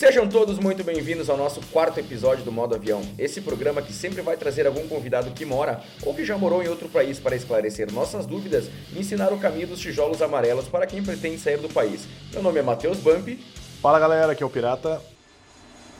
Sejam todos muito bem-vindos ao nosso quarto episódio do Modo Avião. Esse programa que sempre vai trazer algum convidado que mora ou que já morou em outro país para esclarecer nossas dúvidas e ensinar o caminho dos tijolos amarelos para quem pretende sair do país. Meu nome é Matheus Bump. Fala galera, aqui é o Pirata.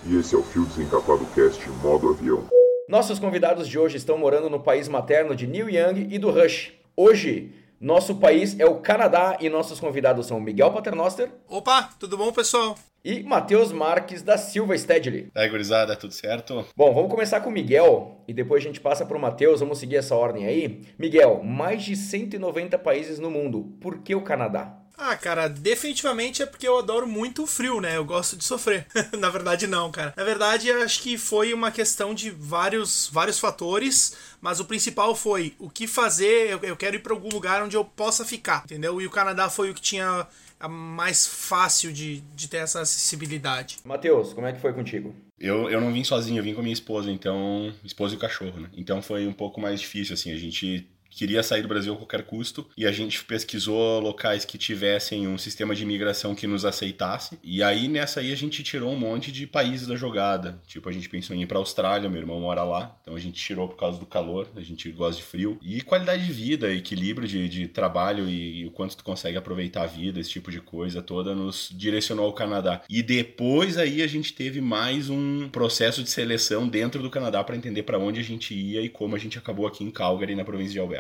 E esse é o Fio Desencapado Cast Modo Avião. Nossos convidados de hoje estão morando no país materno de Neil Young e do Rush. Hoje, nosso país é o Canadá e nossos convidados são Miguel Paternoster. Opa, tudo bom, pessoal? E Matheus Marques da Silva Stedley. Aí, gurizada, tudo certo? Bom, vamos começar com o Miguel e depois a gente passa para o Matheus. Vamos seguir essa ordem aí. Miguel, mais de 190 países no mundo. Por que o Canadá? Ah, cara, definitivamente é porque eu adoro muito o frio, né? Eu gosto de sofrer. Na verdade, não, cara. Na verdade, acho que foi uma questão de vários, vários fatores, mas o principal foi o que fazer. Eu, eu quero ir para algum lugar onde eu possa ficar, entendeu? E o Canadá foi o que tinha a mais fácil de, de ter essa acessibilidade. Matheus, como é que foi contigo? Eu, eu não vim sozinho, eu vim com a minha esposa, então. Esposa e o cachorro, né? Então foi um pouco mais difícil, assim. A gente queria sair do Brasil a qualquer custo e a gente pesquisou locais que tivessem um sistema de imigração que nos aceitasse. E aí nessa aí a gente tirou um monte de países da jogada. Tipo, a gente pensou em ir para Austrália, meu irmão mora lá, então a gente tirou por causa do calor, a gente gosta de frio. E qualidade de vida, equilíbrio de, de trabalho e, e o quanto tu consegue aproveitar a vida, esse tipo de coisa toda, nos direcionou ao Canadá. E depois aí a gente teve mais um processo de seleção dentro do Canadá para entender para onde a gente ia e como a gente acabou aqui em Calgary, na província de Alberta.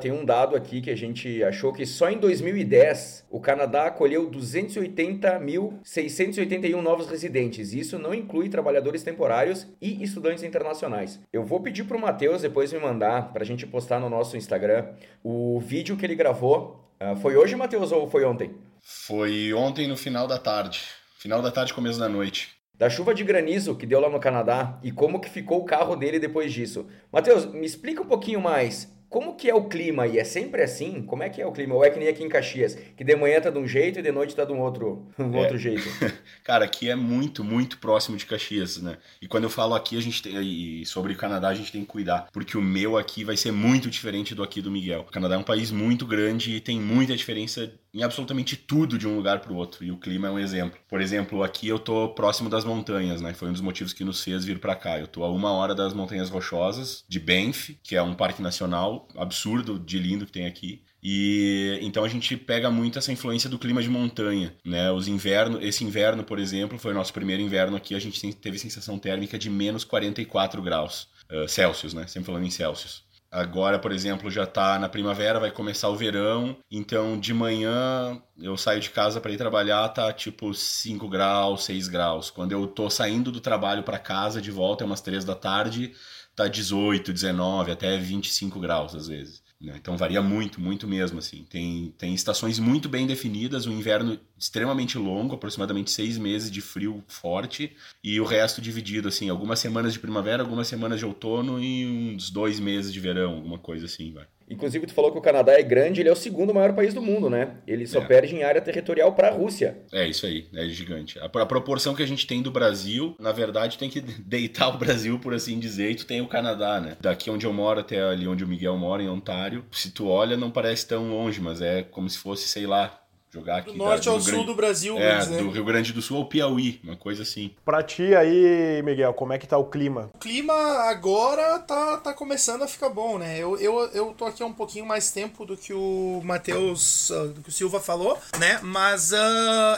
Tem um dado aqui que a gente achou que só em 2010 o Canadá acolheu 280.681 novos residentes. Isso não inclui trabalhadores temporários e estudantes internacionais. Eu vou pedir para o Matheus depois me mandar para a gente postar no nosso Instagram o vídeo que ele gravou. Uh, foi hoje, Matheus, ou foi ontem? Foi ontem no final da tarde. Final da tarde, começo da noite da chuva de granizo que deu lá no Canadá e como que ficou o carro dele depois disso. Matheus, me explica um pouquinho mais. Como que é o clima aí? É sempre assim? Como é que é o clima? Ou é que nem aqui em Caxias, que de manhã tá de um jeito e de noite tá de um outro, um é. outro jeito? Cara, aqui é muito, muito próximo de Caxias, né? E quando eu falo aqui, a gente tem, e sobre o Canadá, a gente tem que cuidar, porque o meu aqui vai ser muito diferente do aqui do Miguel. O Canadá é um país muito grande e tem muita diferença em absolutamente tudo de um lugar para o outro, e o clima é um exemplo. Por exemplo, aqui eu tô próximo das montanhas, né? Foi um dos motivos que nos fez vir para cá. Eu tô a uma hora das Montanhas Rochosas, de Banff, que é um parque nacional, absurdo de lindo que tem aqui. E então a gente pega muito essa influência do clima de montanha, né? Os invernos, esse inverno, por exemplo, foi o nosso primeiro inverno aqui, a gente teve sensação térmica de menos 44 graus uh, Celsius, né? Sempre falando em Celsius. Agora, por exemplo, já tá na primavera, vai começar o verão, então de manhã eu saio de casa para ir trabalhar, tá tipo 5 graus, 6 graus. Quando eu tô saindo do trabalho para casa de volta, é umas 3 da tarde, tá 18, 19, até 25 graus às vezes. Né? Então varia muito, muito mesmo. assim. Tem, tem estações muito bem definidas, o inverno extremamente longo, aproximadamente seis meses de frio forte, e o resto dividido, assim, algumas semanas de primavera, algumas semanas de outono e uns dois meses de verão, alguma coisa assim, vai. Inclusive, tu falou que o Canadá é grande, ele é o segundo maior país do mundo, né? Ele só é. perde em área territorial para a Rússia. É isso aí, é gigante. A, a, proporção que a gente tem do Brasil, na verdade, tem que deitar o Brasil, por assim dizer, e tu tem o Canadá, né? Daqui onde eu moro até ali onde o Miguel mora, em Ontário, se tu olha, não parece tão longe, mas é como se fosse, sei lá, jogar aqui. Do norte da, ao sul do Brasil, é, né? do Rio Grande do Sul ao Piauí, uma coisa assim. Pra ti aí, Miguel, como é que tá o clima? O clima agora tá, tá começando a ficar bom, né? Eu, eu, eu tô aqui há um pouquinho mais tempo do que o Matheus, uh, do que o Silva falou, né? Mas uh,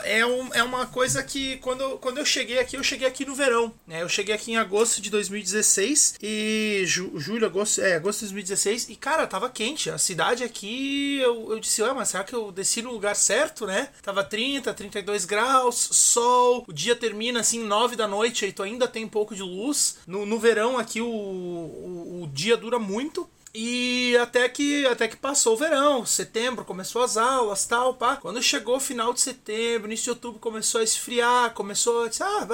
é, um, é uma coisa que quando, quando eu cheguei aqui, eu cheguei aqui no verão, né? Eu cheguei aqui em agosto de 2016 e ju, julho, agosto, é, agosto de 2016 e cara, tava quente. A cidade aqui, eu, eu disse, ué, mas será que eu desci no lugar certo? Certo, né? Tava 30, 32 graus, sol, o dia termina assim 9 da noite, aí tu ainda tem um pouco de luz. No, no verão aqui o, o, o dia dura muito, e até que até que passou o verão, setembro começou as aulas, tal, pá. Quando chegou o final de setembro, início de outubro começou a esfriar, começou a dizer, ah,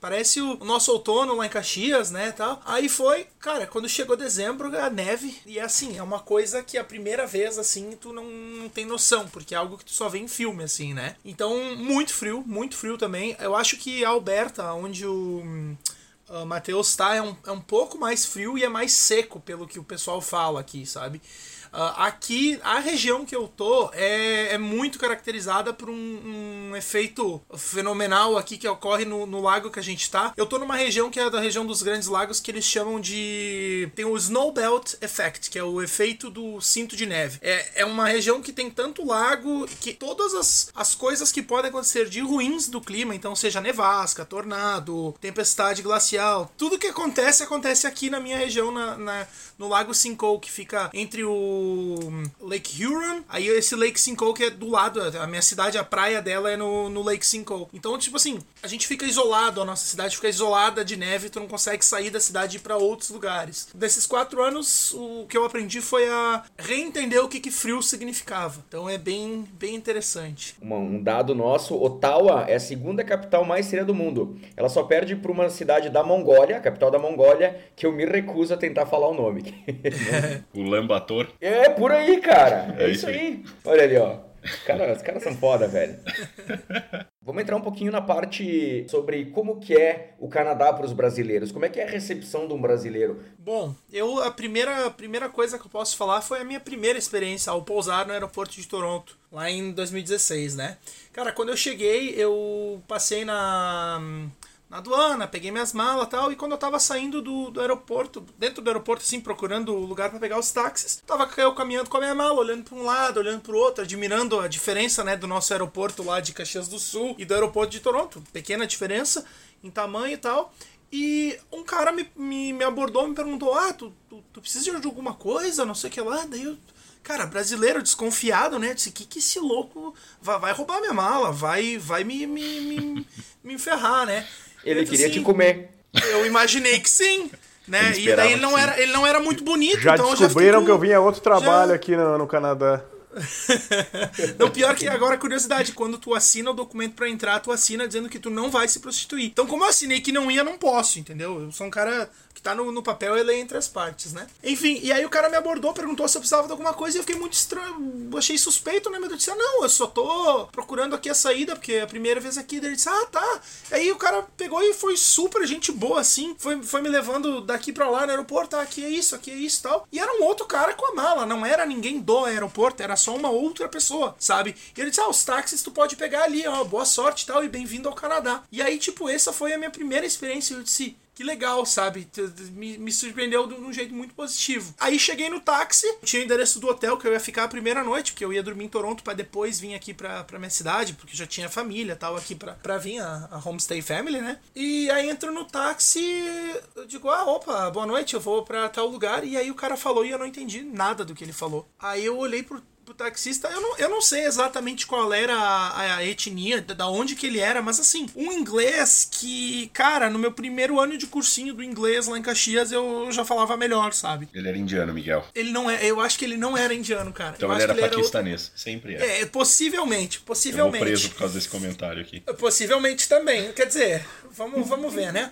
parece o nosso outono lá em Caxias, né, tal. Aí foi, cara, quando chegou dezembro, a neve, e é assim, é uma coisa que a primeira vez assim tu não, não tem noção, porque é algo que tu só vê em filme assim, né? Então, muito frio, muito frio também. Eu acho que a Alberta, onde o uh, Matheus tá é um, é um pouco mais frio e é mais seco, pelo que o pessoal fala aqui, sabe? Uh, aqui, a região que eu tô é, é muito caracterizada por um, um, efeito fenomenal aqui que ocorre no, no, lago que a gente tá. Eu tô numa região que é da região dos Grandes Lagos que eles chamam de. Tem o Snow Belt Effect, que é o efeito do cinto de neve. É, é uma região que tem tanto lago que todas as, as coisas que podem acontecer de ruins do clima, então seja nevasca, tornado, tempestade glacial, tudo que acontece, acontece aqui na minha região, na, na no Lago Simcoe, que fica entre o Lake Huron, aí esse Lake Simcoe que é do lado, a minha cidade, a praia dela é no, no Lake Simcoe. Então, tipo assim, a gente fica isolado, a nossa cidade fica isolada de neve, tu não consegue sair da cidade e ir pra outros lugares. Desses quatro anos, o que eu aprendi foi a reentender o que, que frio significava. Então é bem, bem interessante. Um dado nosso, Ottawa é a segunda capital mais fria do mundo. Ela só perde para uma cidade da Mongólia, a capital da Mongólia, que eu me recuso a tentar falar o nome. o Lambator. É, por aí, cara. É, é isso aí. aí. Olha ali, ó. Cara, os caras são foda, velho. Vamos entrar um pouquinho na parte sobre como que é o Canadá para os brasileiros. Como é que é a recepção de um brasileiro? Bom, eu a primeira, a primeira coisa que eu posso falar foi a minha primeira experiência ao pousar no aeroporto de Toronto, lá em 2016, né? Cara, quando eu cheguei, eu passei na na aduana, peguei minhas malas tal, e quando eu tava saindo do, do aeroporto, dentro do aeroporto, assim, procurando lugar para pegar os táxis, tava eu caminhando com a minha mala, olhando para um lado, olhando para o outro, admirando a diferença, né, do nosso aeroporto lá de Caxias do Sul e do aeroporto de Toronto, pequena diferença em tamanho e tal, e um cara me, me, me abordou, me perguntou, ah, tu, tu, tu precisa de alguma coisa, não sei o que lá, daí eu Cara, brasileiro desconfiado, né? Disse, que que esse louco vai, vai roubar minha mala, vai vai me, me, me, me enferrar, né? Ele queria assim, te comer. Eu imaginei que sim. Né? E daí ele não, era, ele não era muito bonito. Já então descobriram já que eu vim a outro trabalho já... aqui no, no Canadá. não, pior que agora, curiosidade, quando tu assina o documento para entrar, tu assina dizendo que tu não vai se prostituir. Então, como eu assinei que não ia, não posso, entendeu? Eu sou um cara que tá no, no papel, ele é entre as partes, né? Enfim, e aí o cara me abordou, perguntou se eu precisava de alguma coisa e eu fiquei muito estranho, achei suspeito, né? Mas eu disse, ah, não, eu só tô procurando aqui a saída, porque é a primeira vez aqui. Daí ele disse, ah, tá. Aí o cara pegou e foi super gente boa, assim, foi, foi me levando daqui pra lá no aeroporto, ah, aqui é isso, aqui é isso tal. E era um outro cara com a mala, não era ninguém do aeroporto, era só uma outra pessoa, sabe? E ele disse, ah, os táxis tu pode pegar ali, ó, boa sorte tal, e bem-vindo ao Canadá. E aí, tipo, essa foi a minha primeira experiência, eu disse, que legal, sabe? Me, me surpreendeu de um jeito muito positivo. Aí cheguei no táxi, tinha o endereço do hotel que eu ia ficar a primeira noite, porque eu ia dormir em Toronto para depois vir aqui pra, pra minha cidade, porque já tinha família tal aqui pra, pra vir, a, a Homestay Family, né? E aí entro no táxi, eu digo, ah, opa, boa noite, eu vou pra tal lugar. E aí o cara falou e eu não entendi nada do que ele falou. Aí eu olhei pro pro taxista, eu não, eu não sei exatamente qual era a, a, etnia, da onde que ele era, mas assim, um inglês que, cara, no meu primeiro ano de cursinho do inglês lá em Caxias, eu já falava melhor, sabe? Ele era indiano, Miguel. Ele não é, eu acho que ele não era indiano, cara. Então eu ele era paquistanês, era... sempre é. É, possivelmente, possivelmente. Eu vou preso por causa desse comentário aqui. Possivelmente também, quer dizer, vamos, vamos ver, né?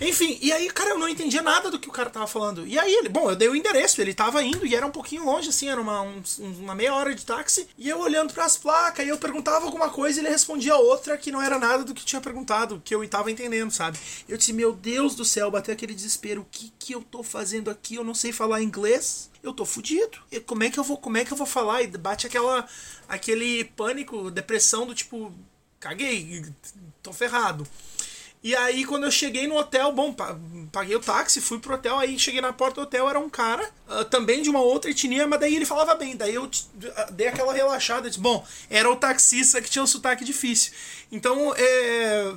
Enfim, e aí, cara, eu não entendia nada do que o cara tava falando. E aí ele, bom, eu dei o endereço, ele tava indo e era um pouquinho longe, assim, era uma, um, uma meia hora de táxi, e eu olhando para as placas, e eu perguntava alguma coisa e ele respondia outra que não era nada do que tinha perguntado, que eu tava entendendo, sabe? Eu disse, meu Deus do céu, bateu aquele desespero, o que que eu tô fazendo aqui? Eu não sei falar inglês? Eu tô fudido. E como é que eu vou, como é que eu vou falar? E bate aquela aquele pânico, depressão do tipo, caguei, tô ferrado. E aí, quando eu cheguei no hotel, bom, paguei o táxi, fui pro hotel, aí cheguei na porta do hotel, era um cara, uh, também de uma outra etnia, mas daí ele falava bem. Daí eu uh, dei aquela relaxada, disse, bom, era o taxista que tinha um sotaque difícil. Então, é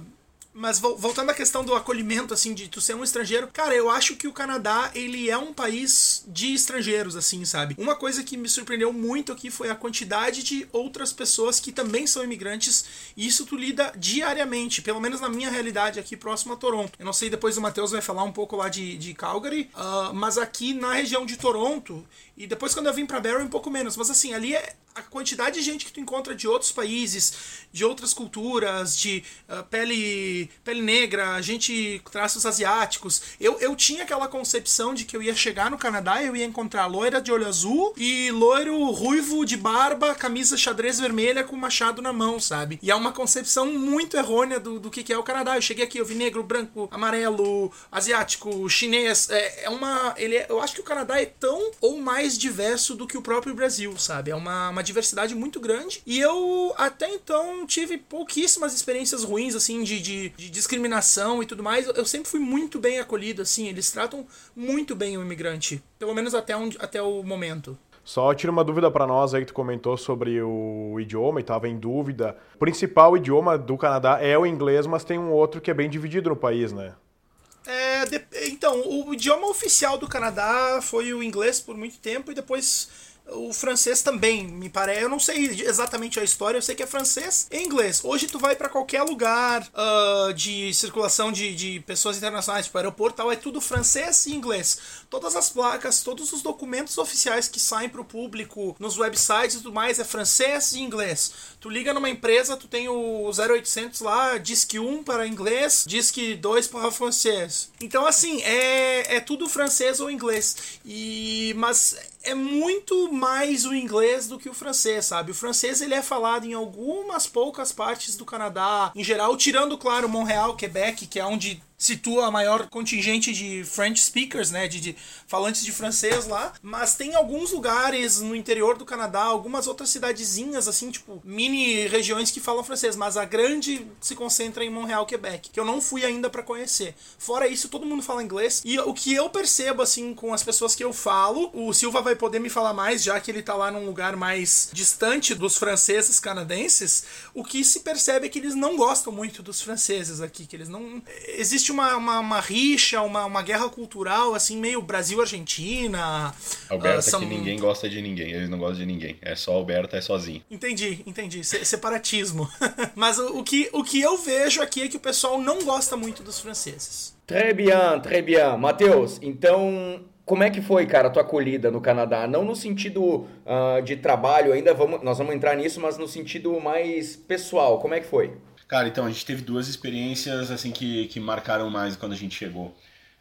mas voltando à questão do acolhimento, assim, de tu ser um estrangeiro, cara, eu acho que o Canadá, ele é um país de estrangeiros, assim, sabe? Uma coisa que me surpreendeu muito aqui foi a quantidade de outras pessoas que também são imigrantes, e isso tu lida diariamente, pelo menos na minha realidade aqui próximo a Toronto. Eu não sei, depois o Matheus vai falar um pouco lá de, de Calgary, uh, mas aqui na região de Toronto, e depois quando eu vim para Barrie um pouco menos, mas assim, ali é a quantidade de gente que tu encontra de outros países, de outras culturas, de uh, pele pele negra, gente traços asiáticos. Eu, eu tinha aquela concepção de que eu ia chegar no Canadá e eu ia encontrar loira de olho azul e loiro ruivo de barba, camisa xadrez vermelha com machado na mão, sabe? E é uma concepção muito errônea do, do que, que é o Canadá. Eu cheguei aqui, eu vi negro, branco, amarelo, asiático, chinês. É, é uma. Ele é, eu acho que o Canadá é tão ou mais diverso do que o próprio Brasil, sabe? É uma, uma diversidade muito grande. E eu até então tive pouquíssimas experiências ruins, assim, de, de, de discriminação e tudo mais. Eu sempre fui muito bem acolhido, assim. Eles tratam muito bem o imigrante. Pelo menos até, um, até o momento. Só tira uma dúvida para nós aí que tu comentou sobre o idioma e estava em dúvida. O principal idioma do Canadá é o inglês, mas tem um outro que é bem dividido no país, né? É, de, então, o idioma oficial do Canadá foi o inglês por muito tempo e depois o francês também, me parece. Eu não sei exatamente a história, eu sei que é francês e inglês. Hoje tu vai para qualquer lugar uh, de circulação de, de pessoas internacionais, tipo aeroporto tal, é tudo francês e inglês. Todas as placas, todos os documentos oficiais que saem para o público nos websites e tudo mais é francês e inglês. Tu liga numa empresa, tu tem o 0800 lá, Disque 1 para inglês, Disque 2 para francês. Então, assim, é, é tudo francês ou inglês. E, mas é muito mais o inglês do que o francês, sabe? O francês ele é falado em algumas poucas partes do Canadá, em geral, tirando, claro, Montreal, Quebec, que é onde situa a maior contingente de French speakers, né, de, de, falantes de francês lá, mas tem alguns lugares no interior do Canadá, algumas outras cidadezinhas assim, tipo mini regiões que falam francês, mas a grande se concentra em Montreal, Quebec, que eu não fui ainda para conhecer. Fora isso, todo mundo fala inglês e o que eu percebo assim com as pessoas que eu falo, o Silva vai poder me falar mais, já que ele tá lá num lugar mais distante dos franceses canadenses, o que se percebe é que eles não gostam muito dos franceses aqui, que eles não existe existe uma, uma, uma rixa, uma, uma guerra cultural, assim, meio Brasil-Argentina. Alberta uh, são... que ninguém gosta de ninguém, eles não gostam de ninguém. É só Alberta, é sozinho. Entendi, entendi. Se separatismo. Mas o, o, que, o que eu vejo aqui é que o pessoal não gosta muito dos franceses. Très bien, très bien. Matheus, então como é que foi, cara, a tua acolhida no Canadá? Não no sentido uh, de trabalho, ainda vamos, nós vamos entrar nisso, mas no sentido mais pessoal. Como é que foi? Cara, então a gente teve duas experiências assim que, que marcaram mais quando a gente chegou.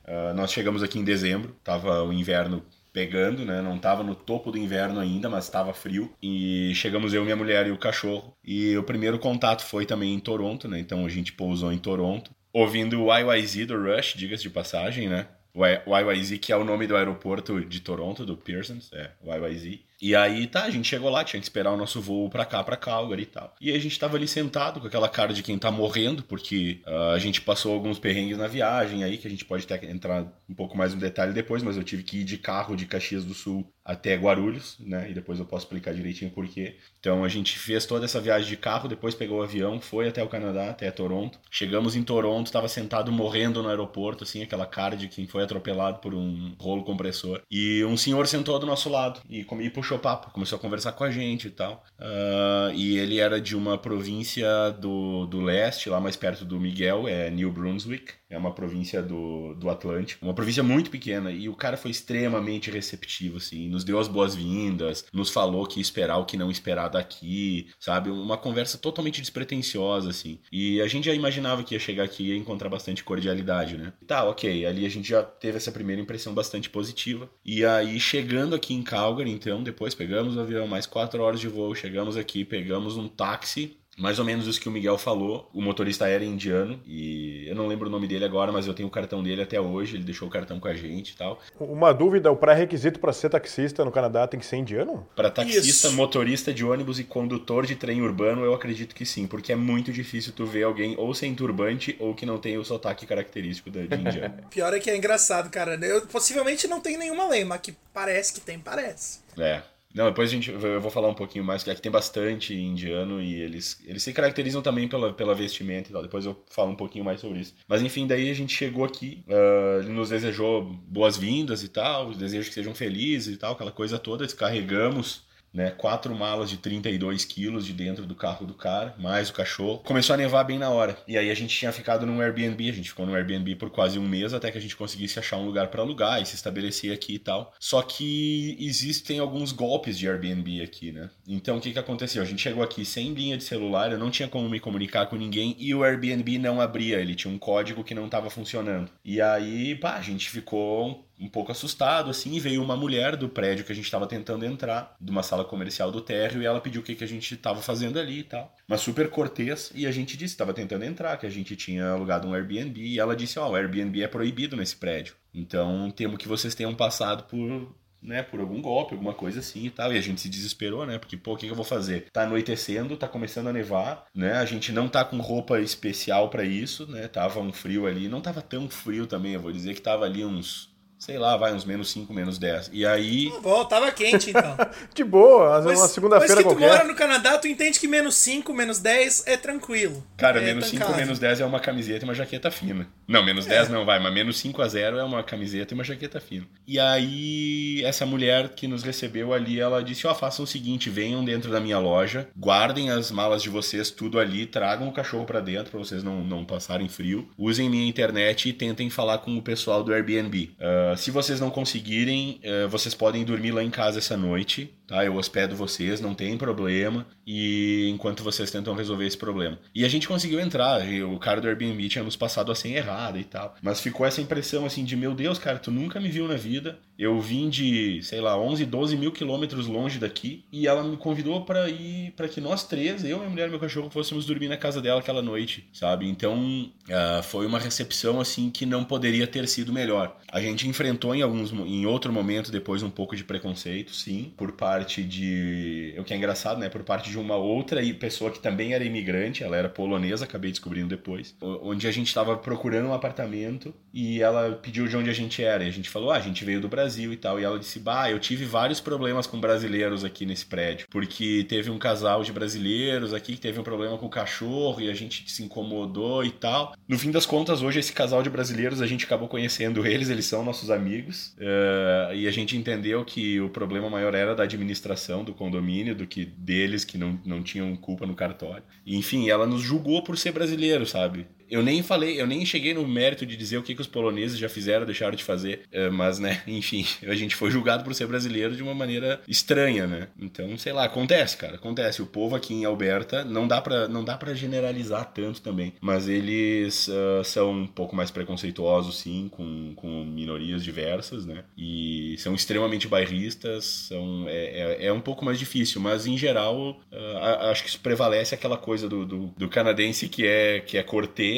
Uh, nós chegamos aqui em dezembro, tava o inverno pegando, né? Não tava no topo do inverno ainda, mas estava frio. E chegamos eu, minha mulher e o cachorro. E o primeiro contato foi também em Toronto, né? Então a gente pousou em Toronto, ouvindo o YYZ do Rush, diga-se de passagem, né? O YYZ, que é o nome do aeroporto de Toronto, do Pearsons, é YYZ. E aí, tá, a gente chegou lá, tinha que esperar o nosso voo pra cá, pra Calgary e tal. E a gente tava ali sentado com aquela cara de quem tá morrendo, porque uh, a gente passou alguns perrengues na viagem aí, que a gente pode até entrar um pouco mais no detalhe depois, mas eu tive que ir de carro de Caxias do Sul até Guarulhos, né? E depois eu posso explicar direitinho por quê. Então a gente fez toda essa viagem de carro, depois pegou o avião, foi até o Canadá, até Toronto. Chegamos em Toronto, tava sentado morrendo no aeroporto, assim, aquela cara de quem foi atropelado por um rolo compressor. E um senhor sentou do nosso lado e, e puxou puxou papo, começou a conversar com a gente e tal. Uh, e ele era de uma província do, do leste, lá mais perto do Miguel, é New Brunswick é uma província do, do Atlântico, uma província muito pequena, e o cara foi extremamente receptivo, assim, nos deu as boas-vindas, nos falou que esperar o que não esperar daqui, sabe? Uma conversa totalmente despretensiosa, assim. E a gente já imaginava que ia chegar aqui e ia encontrar bastante cordialidade, né? Tá, ok, ali a gente já teve essa primeira impressão bastante positiva. E aí, chegando aqui em Calgary, então, depois pegamos o avião, mais quatro horas de voo, chegamos aqui, pegamos um táxi mais ou menos isso que o Miguel falou. O motorista era indiano e eu não lembro o nome dele agora, mas eu tenho o cartão dele até hoje. Ele deixou o cartão com a gente e tal. Uma dúvida: o pré-requisito para ser taxista no Canadá tem que ser indiano? Para taxista, isso. motorista de ônibus e condutor de trem urbano, eu acredito que sim, porque é muito difícil tu ver alguém ou sem turbante ou que não tem o sotaque característico de indiano. Pior é que é engraçado, cara. Eu possivelmente não tem nenhuma lei, mas que parece que tem, parece. É. Não, depois a gente, eu vou falar um pouquinho mais, que aqui tem bastante indiano e eles, eles se caracterizam também pela, pela vestimenta e tal. Depois eu falo um pouquinho mais sobre isso. Mas enfim, daí a gente chegou aqui, uh, ele nos desejou boas-vindas e tal, desejo que sejam felizes e tal, aquela coisa toda. Descarregamos né? Quatro malas de 32 quilos de dentro do carro do cara, mais o cachorro. Começou a nevar bem na hora. E aí a gente tinha ficado num Airbnb, a gente ficou no Airbnb por quase um mês até que a gente conseguisse achar um lugar para alugar e se estabelecer aqui e tal. Só que existem alguns golpes de Airbnb aqui, né? Então o que que aconteceu? A gente chegou aqui sem linha de celular, eu não tinha como me comunicar com ninguém e o Airbnb não abria, ele tinha um código que não estava funcionando. E aí, pá, a gente ficou um pouco assustado, assim, e veio uma mulher do prédio que a gente estava tentando entrar, de uma sala comercial do térreo, e ela pediu o que, que a gente estava fazendo ali e tal. Mas super cortês, e a gente disse estava tentando entrar, que a gente tinha alugado um Airbnb, e ela disse, ó, oh, o Airbnb é proibido nesse prédio. Então, temo que vocês tenham passado por né, por algum golpe, alguma coisa assim e tal. E a gente se desesperou, né? Porque, pô, o que, que eu vou fazer? Tá anoitecendo, tá começando a nevar, né? A gente não tá com roupa especial para isso, né? Tava um frio ali, não tava tão frio também, eu vou dizer que tava ali uns sei lá, vai uns menos 5, menos 10. E aí. Tá bom, tava quente então. de boa, mas, uma segunda-feira qualquer. Mas que tu mora no Canadá, tu entende que menos 5, menos 10 é tranquilo. Cara, é menos 5, menos 10 é uma camiseta e uma jaqueta fina. Não, menos é. 10 não vai, mas menos 5 a 0 é uma camiseta e uma jaqueta fina. E aí, essa mulher que nos recebeu ali, ela disse: Ó, oh, façam o seguinte, venham dentro da minha loja, guardem as malas de vocês, tudo ali, tragam o cachorro para dentro pra vocês não, não passarem frio, usem minha internet e tentem falar com o pessoal do Airbnb. Uh, se vocês não conseguirem uh, vocês podem dormir lá em casa essa noite, tá? Eu hospedo vocês, não tem problema, e enquanto vocês tentam resolver esse problema. E a gente conseguiu entrar, o cara do Airbnb tinha nos passado a errada e tal, mas ficou essa impressão assim de, meu Deus, cara, tu nunca me viu na vida, eu vim de, sei lá, 11, 12 mil quilômetros longe daqui, e ela me convidou para ir, para que nós três, eu, minha mulher e meu cachorro, fôssemos dormir na casa dela aquela noite, sabe? Então, uh, foi uma recepção, assim, que não poderia ter sido melhor. A gente enfrentou em alguns em outro momento depois um pouco de preconceito, sim, por parte de, o que é engraçado, né, por parte de uma outra pessoa que também era imigrante, ela era polonesa, acabei descobrindo depois, onde a gente estava procurando um apartamento e ela pediu de onde a gente era, e a gente falou: "Ah, a gente veio do Brasil e tal". E ela disse: "Bah, eu tive vários problemas com brasileiros aqui nesse prédio, porque teve um casal de brasileiros aqui que teve um problema com o cachorro e a gente se incomodou e tal". No fim das contas, hoje esse casal de brasileiros a gente acabou conhecendo eles, eles são nossos amigos. Uh, e a gente entendeu que o problema maior era da administração do condomínio do que deles que não, não tinham culpa no cartório. Enfim, ela nos julgou por ser brasileiro, sabe? Eu nem falei, eu nem cheguei no mérito de dizer o que, que os poloneses já fizeram, deixaram de fazer, é, mas, né, enfim, a gente foi julgado por ser brasileiro de uma maneira estranha, né? Então, sei lá, acontece, cara, acontece. O povo aqui em Alberta, não dá pra, não dá generalizar tanto também, mas eles uh, são um pouco mais preconceituosos, sim, com, com minorias diversas, né? E são extremamente bairristas, são, é, é, é um pouco mais difícil, mas em geral, uh, acho que prevalece aquela coisa do, do, do canadense que é, que é cortês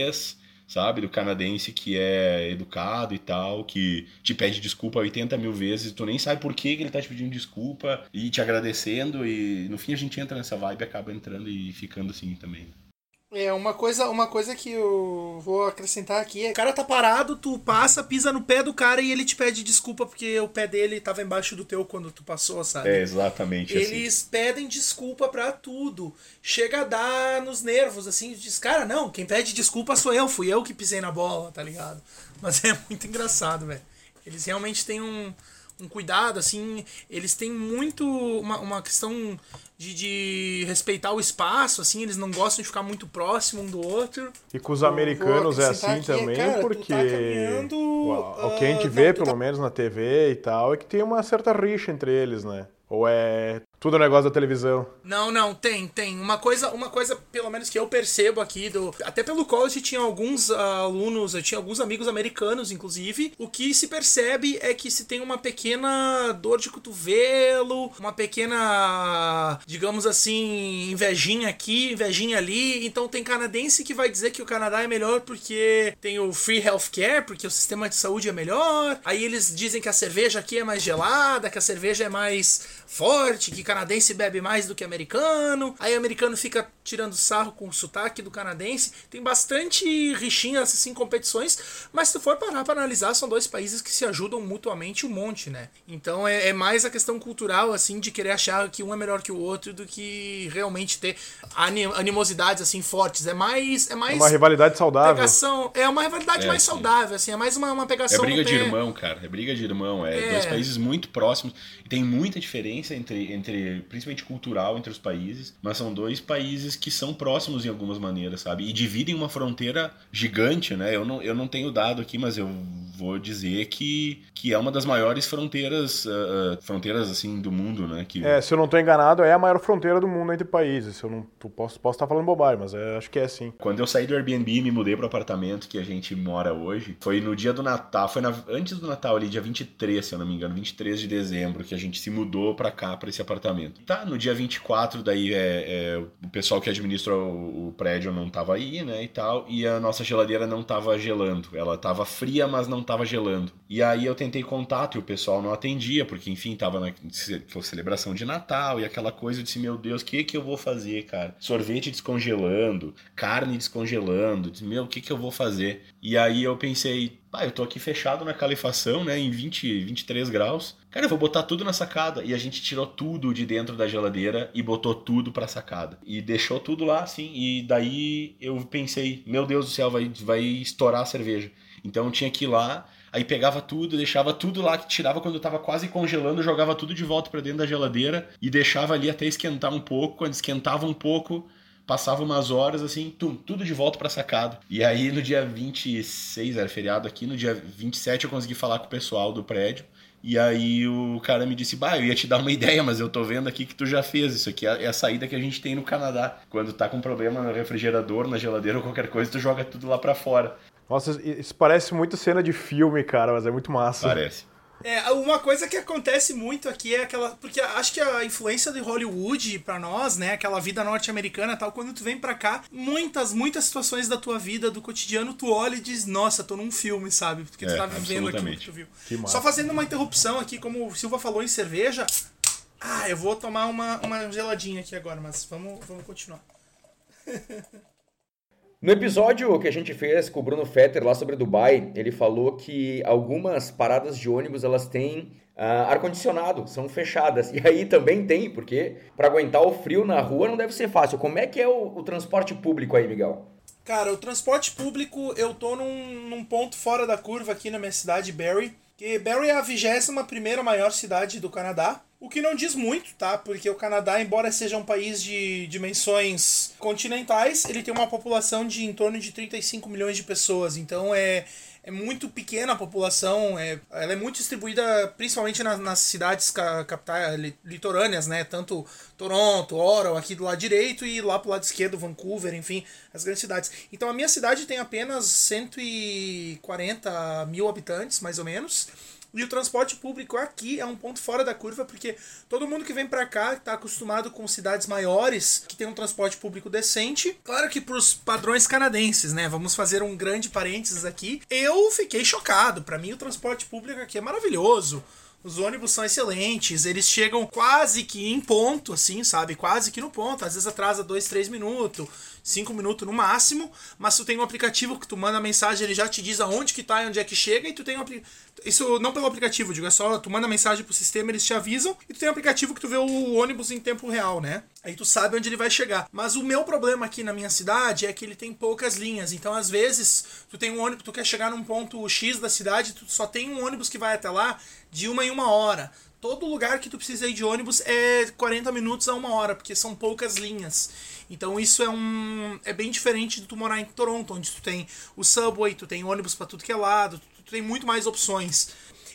sabe? Do canadense que é educado e tal, que te pede desculpa 80 mil vezes, tu nem sabe por que ele tá te pedindo desculpa e te agradecendo, e no fim a gente entra nessa vibe acaba entrando e ficando assim também. É, uma coisa, uma coisa que eu vou acrescentar aqui é: o cara tá parado, tu passa, pisa no pé do cara e ele te pede desculpa porque o pé dele tava embaixo do teu quando tu passou, sabe? É exatamente Eles assim. pedem desculpa para tudo. Chega a dar nos nervos, assim, diz: cara, não, quem pede desculpa sou eu, fui eu que pisei na bola, tá ligado? Mas é muito engraçado, velho. Eles realmente têm um, um cuidado, assim, eles têm muito uma, uma questão de, de, respeitar o espaço, assim, eles não gostam de ficar muito próximo um do outro. E com os americanos é assim aqui, também, cara, porque tá o, o que a gente uh, vê, não, pelo tá... menos na TV e tal, é que tem uma certa rixa entre eles, né? Ou é tudo negócio da televisão. Não, não, tem, tem. Uma coisa, uma coisa, pelo menos que eu percebo aqui, do, até pelo college tinha alguns uh, alunos, eu tinha alguns amigos americanos, inclusive. O que se percebe é que se tem uma pequena dor de cotovelo, uma pequena, digamos assim, invejinha aqui, invejinha ali. Então tem canadense que vai dizer que o Canadá é melhor porque tem o free healthcare, porque o sistema de saúde é melhor. Aí eles dizem que a cerveja aqui é mais gelada, que a cerveja é mais forte, que canadense bebe mais do que americano, aí o americano fica tirando sarro com o sotaque do canadense. Tem bastante rixinhas assim, competições, mas se tu for parar para analisar, são dois países que se ajudam mutuamente um monte, né? Então é, é, mais a questão cultural, assim, de querer achar que um é melhor que o outro do que realmente ter animosidades assim fortes. É mais. É mais uma rivalidade saudável. Pegação, é uma rivalidade é, mais sim. saudável, assim, é mais uma, uma pegação. É briga de irmão, cara. É briga de irmão. É, é, dois países muito próximos. Tem muita diferença entre, entre entre, principalmente cultural entre os países, mas são dois países que são próximos em algumas maneiras, sabe? E dividem uma fronteira gigante, né? Eu não, eu não tenho dado aqui, mas eu vou dizer que, que é uma das maiores fronteiras, uh, fronteiras assim do mundo, né? Que... É, se eu não estou enganado, é a maior fronteira do mundo entre países. Eu não posso, posso estar falando bobagem, mas é, acho que é assim. Quando eu saí do Airbnb e me mudei pro apartamento que a gente mora hoje, foi no dia do Natal, foi na, antes do Natal ali, dia 23, se eu não me engano, 23 de dezembro, que a gente se mudou para cá, para esse apartamento. Tá, no dia 24, daí é, é, o pessoal que administra o, o prédio não tava aí, né, e tal, e a nossa geladeira não tava gelando. Ela tava fria, mas não tava gelando. E aí eu tentei contato e o pessoal não atendia, porque enfim, tava na celebração de Natal e aquela coisa, eu disse, meu Deus, o que que eu vou fazer, cara? Sorvete descongelando, carne descongelando, disse, meu, o que que eu vou fazer? E aí eu pensei, pá, eu tô aqui fechado na calefação, né, em 20, 23 graus. Cara, eu vou botar tudo na sacada. E a gente tirou tudo de dentro da geladeira e botou tudo pra sacada. E deixou tudo lá, assim. E daí eu pensei, meu Deus do céu, vai, vai estourar a cerveja. Então tinha que ir lá, aí pegava tudo, deixava tudo lá, que tirava quando tava quase congelando, jogava tudo de volta para dentro da geladeira e deixava ali até esquentar um pouco. Quando esquentava um pouco, passava umas horas assim, tum, tudo de volta pra sacada. E aí no dia 26, era feriado aqui, no dia 27 eu consegui falar com o pessoal do prédio. E aí o cara me disse, bah, eu ia te dar uma ideia, mas eu tô vendo aqui que tu já fez. Isso aqui é a saída que a gente tem no Canadá. Quando tá com problema no refrigerador, na geladeira ou qualquer coisa, tu joga tudo lá para fora. Nossa, isso parece muito cena de filme, cara, mas é muito massa. Parece. É, uma coisa que acontece muito aqui é aquela. Porque acho que a influência de Hollywood para nós, né? Aquela vida norte-americana tal, quando tu vem para cá, muitas, muitas situações da tua vida, do cotidiano, tu olha e diz, nossa, tô num filme, sabe? Porque tu é, tá vivendo aquilo que tu viu. Que Só fazendo uma interrupção aqui, como o Silva falou em cerveja. Ah, eu vou tomar uma, uma geladinha aqui agora, mas vamos, vamos continuar. No episódio que a gente fez com o Bruno Fetter lá sobre Dubai, ele falou que algumas paradas de ônibus elas têm uh, ar-condicionado, são fechadas. E aí também tem, porque para aguentar o frio na rua não deve ser fácil. Como é que é o, o transporte público aí, Miguel? Cara, o transporte público, eu tô num, num ponto fora da curva aqui na minha cidade, Barrie. Que Barrie é a 21 primeira maior cidade do Canadá. O que não diz muito, tá? Porque o Canadá, embora seja um país de dimensões continentais, ele tem uma população de em torno de 35 milhões de pessoas. Então é, é muito pequena a população, é, ela é muito distribuída principalmente nas, nas cidades capitais litorâneas, né? Tanto Toronto, Ottawa, aqui do lado direito e lá pro lado esquerdo, Vancouver, enfim, as grandes cidades. Então a minha cidade tem apenas 140 mil habitantes, mais ou menos. E o transporte público aqui é um ponto fora da curva, porque todo mundo que vem para cá está acostumado com cidades maiores, que tem um transporte público decente. Claro que para os padrões canadenses, né? Vamos fazer um grande parênteses aqui. Eu fiquei chocado. Para mim, o transporte público aqui é maravilhoso. Os ônibus são excelentes, eles chegam quase que em ponto, assim, sabe? Quase que no ponto. Às vezes atrasa dois, três minutos, cinco minutos no máximo. Mas tu tem um aplicativo que tu manda mensagem, ele já te diz aonde que tá e onde é que chega. E tu tem um Isso não pelo aplicativo, digo, é só tu manda mensagem pro sistema, eles te avisam. E tu tem um aplicativo que tu vê o ônibus em tempo real, né? Aí tu sabe onde ele vai chegar. Mas o meu problema aqui na minha cidade é que ele tem poucas linhas. Então, às vezes, tu tem um ônibus, tu quer chegar num ponto X da cidade, tu só tem um ônibus que vai até lá de uma em uma hora. Todo lugar que tu precisa ir de ônibus é 40 minutos a uma hora, porque são poucas linhas. Então isso é um é bem diferente de tu morar em Toronto, onde tu tem o subway, tu tem ônibus para tudo que é lado, tu, tu tem muito mais opções.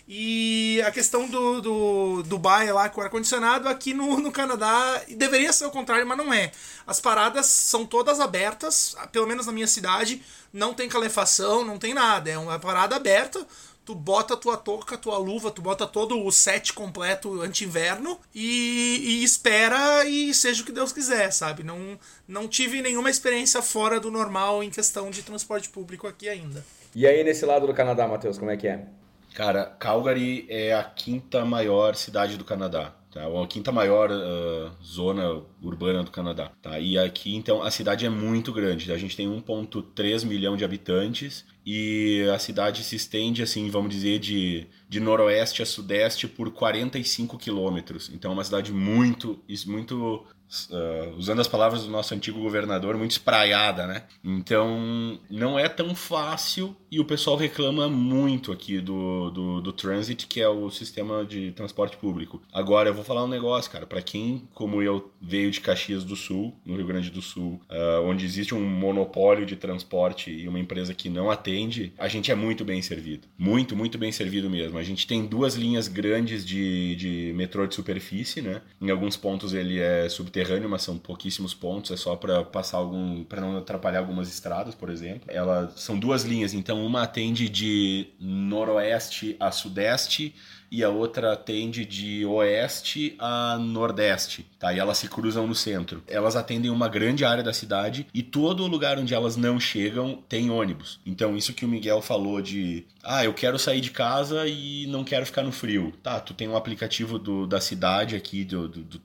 E a questão do, do Dubai lá com ar-condicionado, aqui no, no Canadá, deveria ser o contrário, mas não é. As paradas são todas abertas, pelo menos na minha cidade, não tem calefação, não tem nada. É uma parada aberta, tu bota a tua touca, a tua luva, tu bota todo o set completo anti-inverno e, e, espera e seja o que Deus quiser, sabe? Não, não tive nenhuma experiência fora do normal em questão de transporte público aqui ainda. E aí nesse lado do Canadá, Matheus, como é que é? Cara, Calgary é a quinta maior cidade do Canadá. Tá? A quinta maior uh, zona urbana do Canadá. Tá? E aqui, então, a cidade é muito grande. A gente tem 1,3 milhão de habitantes e a cidade se estende, assim, vamos dizer, de, de noroeste a sudeste por 45 quilômetros. Então é uma cidade muito, muito uh, usando as palavras do nosso antigo governador, muito espraiada, né? Então, não é tão fácil e o pessoal reclama muito aqui do, do, do Transit, que é o sistema de transporte público. Agora, eu vou falar um negócio, cara, para quem, como eu, veio de Caxias do Sul, no Rio Grande do Sul, uh, onde existe um monopólio de transporte e uma empresa que não atende, a gente é muito bem servido. Muito, muito bem servido mesmo. A gente tem duas linhas grandes de, de metrô de superfície, né? Em alguns pontos ele é subterrâneo, mas são pouquíssimos pontos, é só para passar algum. para não atrapalhar algumas estradas, por exemplo. Elas são duas linhas, então uma atende de noroeste a sudeste e a outra atende de oeste a nordeste, tá? E elas se cruzam no centro. Elas atendem uma grande área da cidade e todo lugar onde elas não chegam tem ônibus. Então, isso que o Miguel falou de, ah, eu quero sair de casa e não quero ficar no frio. Tá, tu tem um aplicativo do, da cidade aqui, do, do, do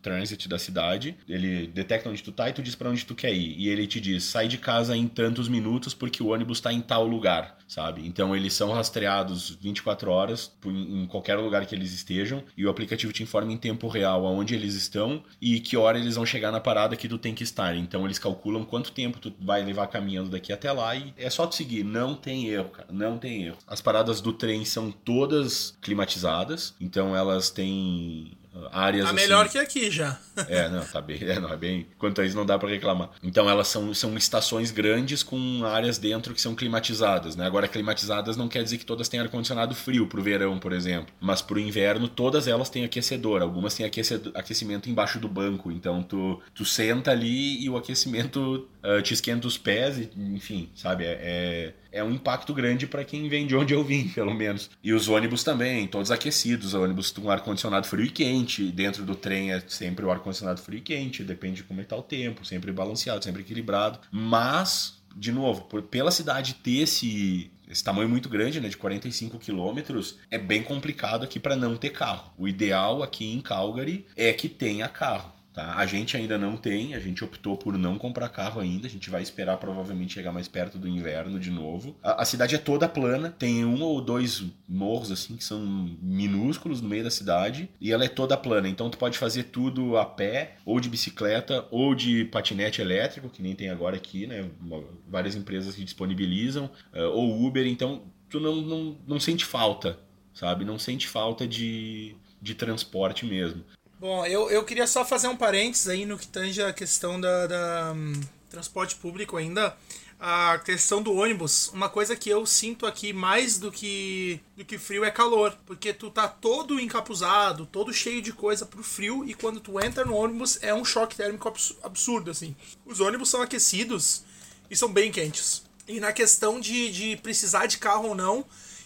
da cidade, ele detecta onde tu tá e tu diz para onde tu quer ir. E ele te diz, sai de casa em tantos minutos porque o ônibus tá em tal lugar, sabe? Então, eles são rastreados 24 horas em qualquer lugar lugar que eles estejam e o aplicativo te informa em tempo real aonde eles estão e que hora eles vão chegar na parada que tu tem que estar. Então eles calculam quanto tempo tu vai levar caminhando daqui até lá e é só tu seguir. Não tem erro, cara. Não tem erro. As paradas do trem são todas climatizadas, então elas têm áreas. Tá assim, melhor que aqui já. é, não, tá bem. É, não, é bem. Quanto a isso, não dá para reclamar. Então, elas são, são estações grandes com áreas dentro que são climatizadas, né? Agora, climatizadas não quer dizer que todas têm ar-condicionado frio pro verão, por exemplo. Mas pro inverno, todas elas têm aquecedor. Algumas têm aquecimento embaixo do banco. Então, tu, tu senta ali e o aquecimento uh, te esquenta os pés, e, enfim, sabe? é, é é um impacto grande para quem vem de onde eu vim, pelo menos. E os ônibus também, todos aquecidos, ônibus com ar-condicionado frio e quente. Dentro do trem é sempre o ar-condicionado frio e quente, depende de como é está o tempo, sempre balanceado, sempre equilibrado. Mas, de novo, por, pela cidade ter esse, esse tamanho muito grande, né, de 45 quilômetros, é bem complicado aqui para não ter carro. O ideal aqui em Calgary é que tenha carro. Tá? A gente ainda não tem, a gente optou por não comprar carro ainda, a gente vai esperar provavelmente chegar mais perto do inverno de novo. A, a, cidade é toda plana, tem um ou dois morros assim que são minúsculos no meio da cidade e ela é toda plana, então tu pode fazer tudo a pé, ou de bicicleta, ou de patinete elétrico, que nem tem agora aqui, né? Várias empresas que disponibilizam, eh, ou Uber, então tu não, não, não sente falta, sabe? Não sente falta de, de transporte mesmo. Bom, eu, eu queria só fazer um parênteses aí no que tange a questão da, da um, transporte público ainda. A questão do ônibus, uma coisa que eu sinto aqui mais do que do que frio é calor, porque tu tá todo encapuzado, todo cheio de coisa pro frio e quando tu entra no ônibus é um choque térmico absurdo assim. Os ônibus são aquecidos e são bem quentes. E na questão de, de precisar de carro ou não,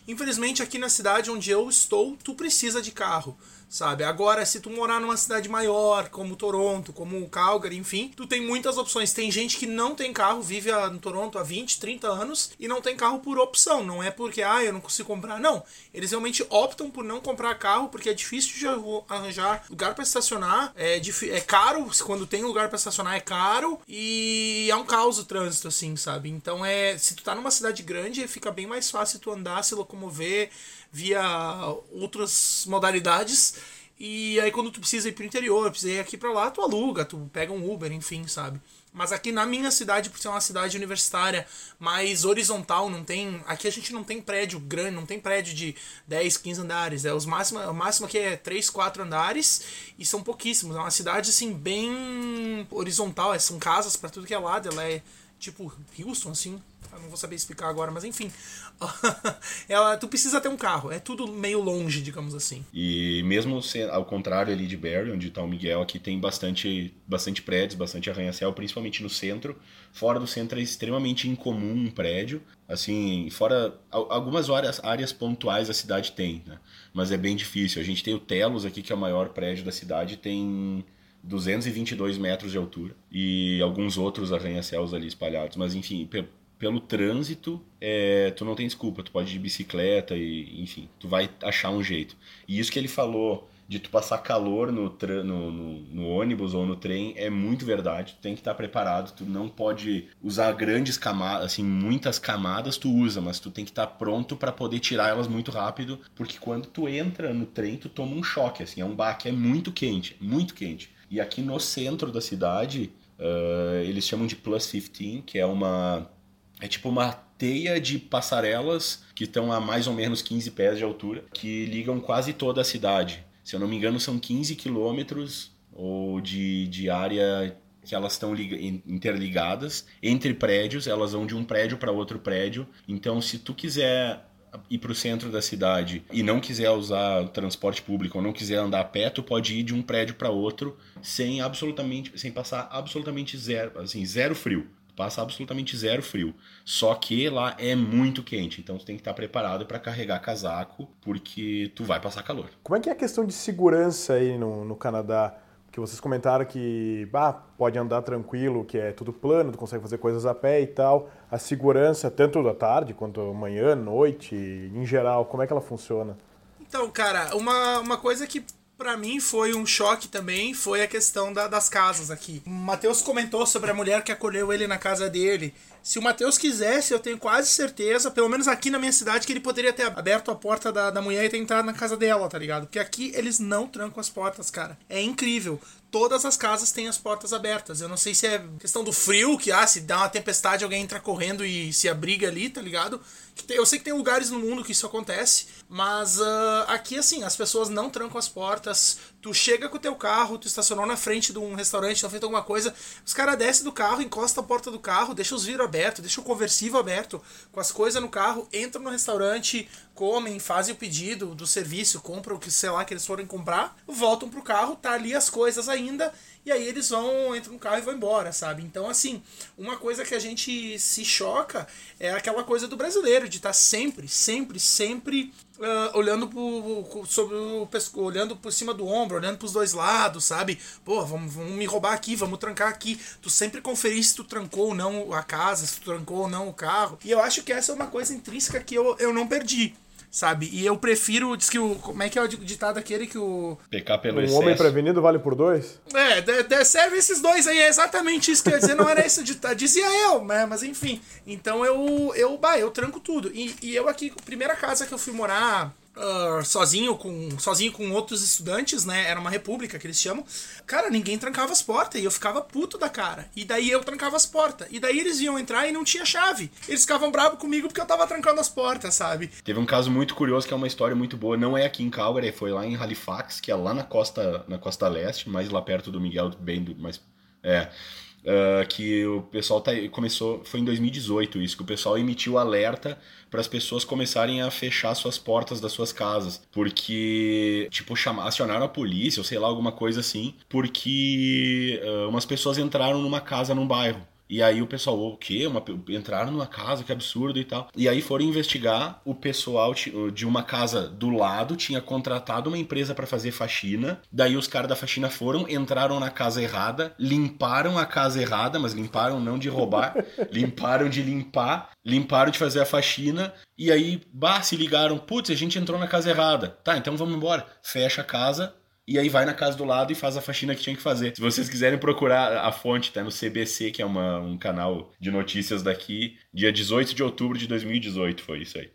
infelizmente aqui na cidade onde eu estou, tu precisa de carro sabe? Agora, se tu morar numa cidade maior, como Toronto, como Calgary, enfim, tu tem muitas opções. Tem gente que não tem carro, vive em Toronto há 20, 30 anos e não tem carro por opção. Não é porque, ah, eu não consigo comprar. Não. Eles realmente optam por não comprar carro porque é difícil de arranjar lugar para estacionar. É, é caro, quando tem lugar para estacionar é caro e é um caos o trânsito, assim, sabe? Então é. Se tu tá numa cidade grande, fica bem mais fácil tu andar, se locomover via outras modalidades. E aí quando tu precisa ir pro interior, precisa ir aqui para lá, tu aluga, tu pega um Uber, enfim, sabe? Mas aqui na minha cidade, por ser uma cidade universitária mais horizontal, não tem. Aqui a gente não tem prédio grande, não tem prédio de 10, 15 andares. É os máximo, o máximo aqui é 3, 4 andares e são pouquíssimos. É uma cidade assim bem horizontal, é, são casas para tudo que é lado, ela é tipo Houston assim, eu não vou saber explicar agora, mas enfim. ela, tu precisa ter um carro, é tudo meio longe, digamos assim. E mesmo ao contrário ali de Barry, onde está o Miguel, aqui tem bastante, bastante prédios, bastante arranha-céu, principalmente no centro. Fora do centro é extremamente incomum um prédio. Assim, fora algumas áreas, áreas pontuais a cidade tem, né? Mas é bem difícil. A gente tem o Telos aqui, que é o maior prédio da cidade, tem 222 metros de altura e alguns outros arranha-céus ali espalhados. Mas enfim, pelo trânsito, é, tu não tem desculpa, tu pode ir de bicicleta e, enfim, tu vai achar um jeito. E isso que ele falou de tu passar calor no, no, no, no, ônibus ou no trem é muito verdade. Tu tem que estar preparado. Tu não pode usar grandes camadas, assim, muitas camadas tu usa, mas tu tem que estar pronto para poder tirar elas muito rápido, porque quando tu entra no trem, tu toma um choque, assim, é um baque, é muito quente, muito quente. E aqui no centro da cidade, uh, eles chamam de Plus 15, que é uma. É tipo uma teia de passarelas que estão a mais ou menos 15 pés de altura, que ligam quase toda a cidade. Se eu não me engano, são 15 quilômetros ou de, de área que elas estão interligadas entre prédios, elas vão de um prédio para outro prédio. Então, se tu quiser ir para o centro da cidade e não quiser usar transporte público ou não quiser andar a pé, tu pode ir de um prédio para outro sem absolutamente, sem passar absolutamente zero, assim, zero frio. Passa absolutamente zero frio. Só que lá é muito quente, então tu tem que estar preparado para carregar casaco, porque tu vai passar calor. Como é que é a questão de segurança aí no, no Canadá? que vocês comentaram que ah, pode andar tranquilo, que é tudo plano, tu consegue fazer coisas a pé e tal. A segurança, tanto da tarde quanto manhã, noite, em geral, como é que ela funciona? Então, cara, uma, uma coisa que para mim foi um choque também foi a questão da, das casas aqui. O Matheus comentou sobre a mulher que acolheu ele na casa dele. Se o Matheus quisesse, eu tenho quase certeza, pelo menos aqui na minha cidade, que ele poderia ter aberto a porta da, da mulher e ter entrado na casa dela, tá ligado? Porque aqui eles não trancam as portas, cara. É incrível todas as casas têm as portas abertas. Eu não sei se é questão do frio, que ah, se dá uma tempestade alguém entra correndo e se abriga ali, tá ligado? Eu sei que tem lugares no mundo que isso acontece, mas uh, aqui, assim, as pessoas não trancam as portas. Tu chega com o teu carro, tu estacionou na frente de um restaurante, tá feito alguma coisa, os caras descem do carro, encostam a porta do carro, deixa os vidros abertos, deixa o conversível aberto, com as coisas no carro, entram no restaurante, comem, fazem o pedido do serviço, compram o que, sei lá, que eles forem comprar, voltam pro carro, tá ali as coisas ainda, e aí eles vão, entram no carro e vão embora, sabe? Então, assim, uma coisa que a gente se choca é aquela coisa do brasileiro, de estar tá sempre, sempre, sempre uh, olhando por, sobre o olhando por cima do ombro, olhando pros dois lados, sabe? Pô, vamos, vamos me roubar aqui, vamos trancar aqui. Tu sempre conferir se tu trancou ou não a casa, se tu trancou ou não o carro. E eu acho que essa é uma coisa intrínseca que eu, eu não perdi sabe? E eu prefiro, diz que o. Como é que é o ditado aquele que o. Pecar pelo um excesso. homem prevenido vale por dois? É, de, de, serve esses dois aí, é exatamente isso que eu ia dizer, não era isso ditado, dizia eu, né? Mas enfim. Então eu, eu, bah, eu tranco tudo. E, e eu aqui, primeira casa que eu fui morar uh, sozinho com sozinho com outros estudantes, né? Era uma república que eles chamam. Cara, ninguém trancava as portas e eu ficava puto da cara. E daí eu trancava as portas. E daí eles iam entrar e não tinha chave. Eles ficavam bravos comigo porque eu tava trancando as portas, sabe? Teve um caso muito curioso que é uma história muito boa. Não é aqui em Calgary, foi lá em Halifax, que é lá na costa na costa leste, mais lá perto do Miguel, bem do mais é Uh, que o pessoal tá, começou, foi em 2018 isso, que o pessoal emitiu alerta para as pessoas começarem a fechar suas portas das suas casas, porque, tipo, chamar, acionaram a polícia, ou sei lá, alguma coisa assim, porque uh, umas pessoas entraram numa casa num bairro. E aí o pessoal, o quê? Uma, entraram numa casa, que absurdo e tal. E aí foram investigar, o pessoal de uma casa do lado tinha contratado uma empresa para fazer faxina. Daí os caras da faxina foram, entraram na casa errada, limparam a casa errada, mas limparam não de roubar, limparam de limpar, limparam de fazer a faxina. E aí, bah, se ligaram, putz, a gente entrou na casa errada. Tá, então vamos embora. Fecha a casa, e aí vai na casa do lado e faz a faxina que tinha que fazer. Se vocês quiserem procurar a fonte, tá no CBC, que é uma, um canal de notícias daqui, dia 18 de outubro de 2018 foi isso aí.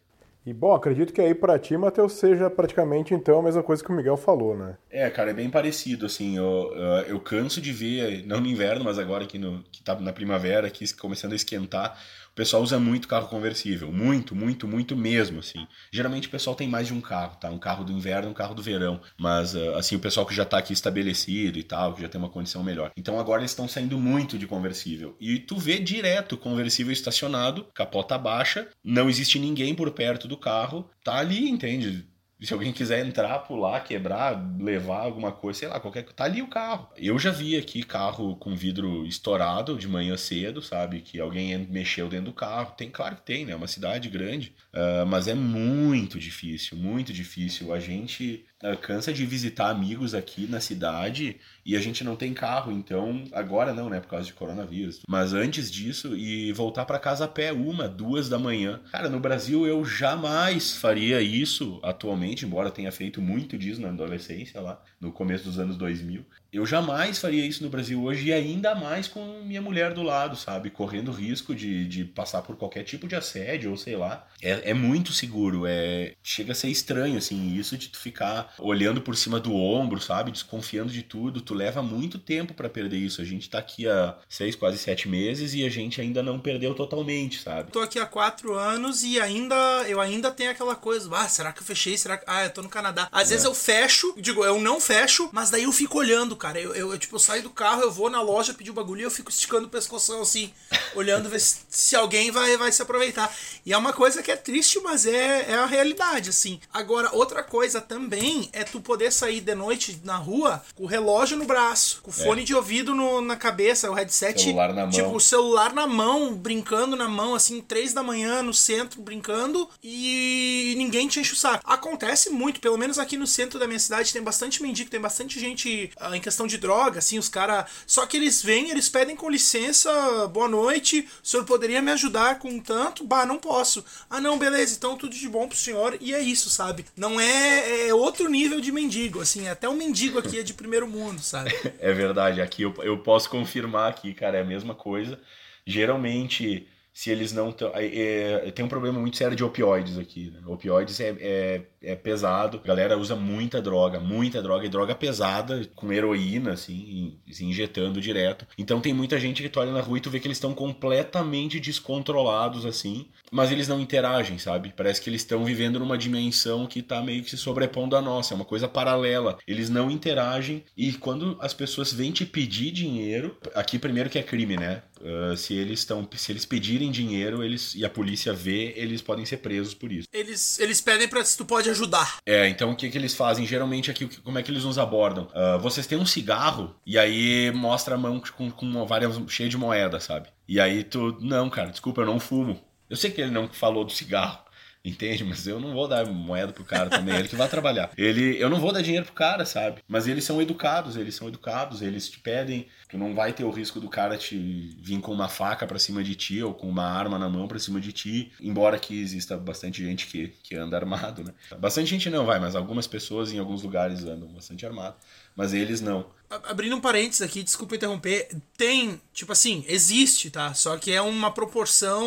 E bom, acredito que aí para ti, Matheus, seja praticamente então a mesma coisa que o Miguel falou, né? É, cara, é bem parecido, assim, eu, eu canso de ver, não no inverno, mas agora aqui no, que tá na primavera, aqui começando a esquentar, pessoal usa muito carro conversível, muito, muito, muito mesmo, assim. Geralmente o pessoal tem mais de um carro, tá? Um carro do inverno, um carro do verão, mas ah, assim, o pessoal que já tá aqui estabelecido e tal, que já tem uma condição melhor. Então agora eles estão saindo muito de conversível. E tu vê direto conversível estacionado, capota baixa, não existe ninguém por perto do carro, tá ali, entende? Se alguém quiser entrar, pular, quebrar, levar alguma coisa, sei lá, qualquer coisa, tá ali o carro. Eu já vi aqui carro com vidro estourado de manhã cedo, sabe? Que alguém mexeu dentro do carro. Tem, claro que tem, né? É uma cidade grande. Uh, mas é muito difícil, muito difícil. A gente cansa de visitar amigos aqui na cidade e a gente não tem carro, então agora não, né, por causa de coronavírus. Mas antes disso, e voltar para casa a pé uma, duas da manhã. Cara, no Brasil eu jamais faria isso atualmente, embora tenha feito muito disso na adolescência lá, no começo dos anos 2000 Eu jamais faria isso no Brasil hoje e ainda mais com minha mulher do lado, sabe? Correndo risco de, de passar por qualquer tipo de assédio ou sei lá. É, é muito seguro, é chega a ser estranho, assim, isso de tu ficar olhando por cima do ombro, sabe? Desconfiando de tudo, tu leva muito tempo para perder isso. A gente tá aqui há seis, quase sete meses e a gente ainda não perdeu totalmente, sabe? Tô aqui há quatro anos e ainda eu ainda tenho aquela coisa, ah, será que eu fechei? Será que. Ah, eu tô no Canadá. Às é. vezes eu fecho, digo, eu não fecho, mas daí eu fico olhando, cara. Eu, eu, eu, tipo, eu saio do carro, eu vou na loja pedir o bagulho e eu fico esticando o pescoção assim, olhando ver se, se, alguém vai, vai se aproveitar. E é uma coisa que é triste, mas é, é a realidade, assim. Agora, outra coisa também é tu poder sair de noite na rua com o relógio no braço, com o fone é. de ouvido no, na cabeça, o headset. Celular na mão. Tipo, o celular na mão, brincando na mão, assim, três da manhã no centro, brincando, e ninguém te enche o saco. Acontece muito, pelo menos aqui no centro da minha cidade tem bastante mendigo, tem bastante gente uh, questão de droga, assim, os caras. Só que eles vêm, eles pedem com licença, boa noite, o senhor poderia me ajudar com tanto? Bah, não posso. Ah, não, beleza, então tudo de bom pro senhor, e é isso, sabe? Não é, é outro nível de mendigo, assim, até o mendigo aqui é de primeiro mundo, sabe? É verdade, aqui eu, eu posso confirmar aqui, cara, é a mesma coisa. Geralmente se eles não é, é, tem um problema muito sério de opioides aqui. Né? Opioides é, é, é, pesado, a galera usa muita droga, muita droga e droga pesada, com heroína, assim, se injetando direto. Então tem muita gente que tu olha na rua e tu vê que eles estão completamente descontrolados, assim, mas eles não interagem, sabe? Parece que eles estão vivendo numa dimensão que tá meio que se sobrepondo à nossa, é uma coisa paralela. Eles não interagem e quando as pessoas vêm te pedir dinheiro, aqui primeiro que é crime, né? Uh, se eles estão se eles pedirem dinheiro eles e a polícia vê eles podem ser presos por isso. Eles eles pedem para se tu pode ajudar. É então o que que eles fazem geralmente aqui? Como é que eles nos abordam? Uh, vocês têm um cigarro? E aí mostra a mão com, com uma várias cheia de moeda sabe? E aí tu não cara desculpa eu não fumo. Eu sei que ele não falou do cigarro Entende? Mas eu não vou dar moeda pro cara também, ele que vai trabalhar. Ele, eu não vou dar dinheiro pro cara, sabe? Mas eles são educados, eles são educados, eles te pedem, tu não vai ter o risco do cara te vir com uma faca para cima de ti ou com uma arma na mão para cima de ti, embora que exista bastante gente que, que anda armado, né? Bastante gente não vai, mas algumas pessoas em alguns lugares andam bastante armado mas eles não. Abrindo um parênteses aqui, desculpa interromper, tem, tipo assim, existe, tá? Só que é uma proporção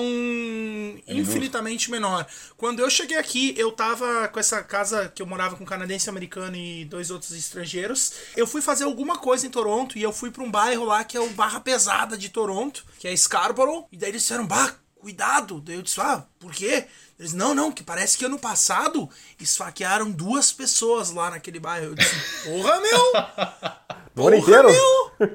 é infinitamente menor. Quando eu cheguei aqui, eu tava com essa casa que eu morava com um canadense americano e dois outros estrangeiros. Eu fui fazer alguma coisa em Toronto e eu fui para um bairro lá que é o Barra Pesada de Toronto, que é Scarborough, e daí eles disseram, bah, cuidado. Daí eu disse, ah, por quê? Eles, não, não, que parece que ano passado esfaquearam duas pessoas lá naquele bairro. Eu disse, porra, meu! No ano inteiro? Meu!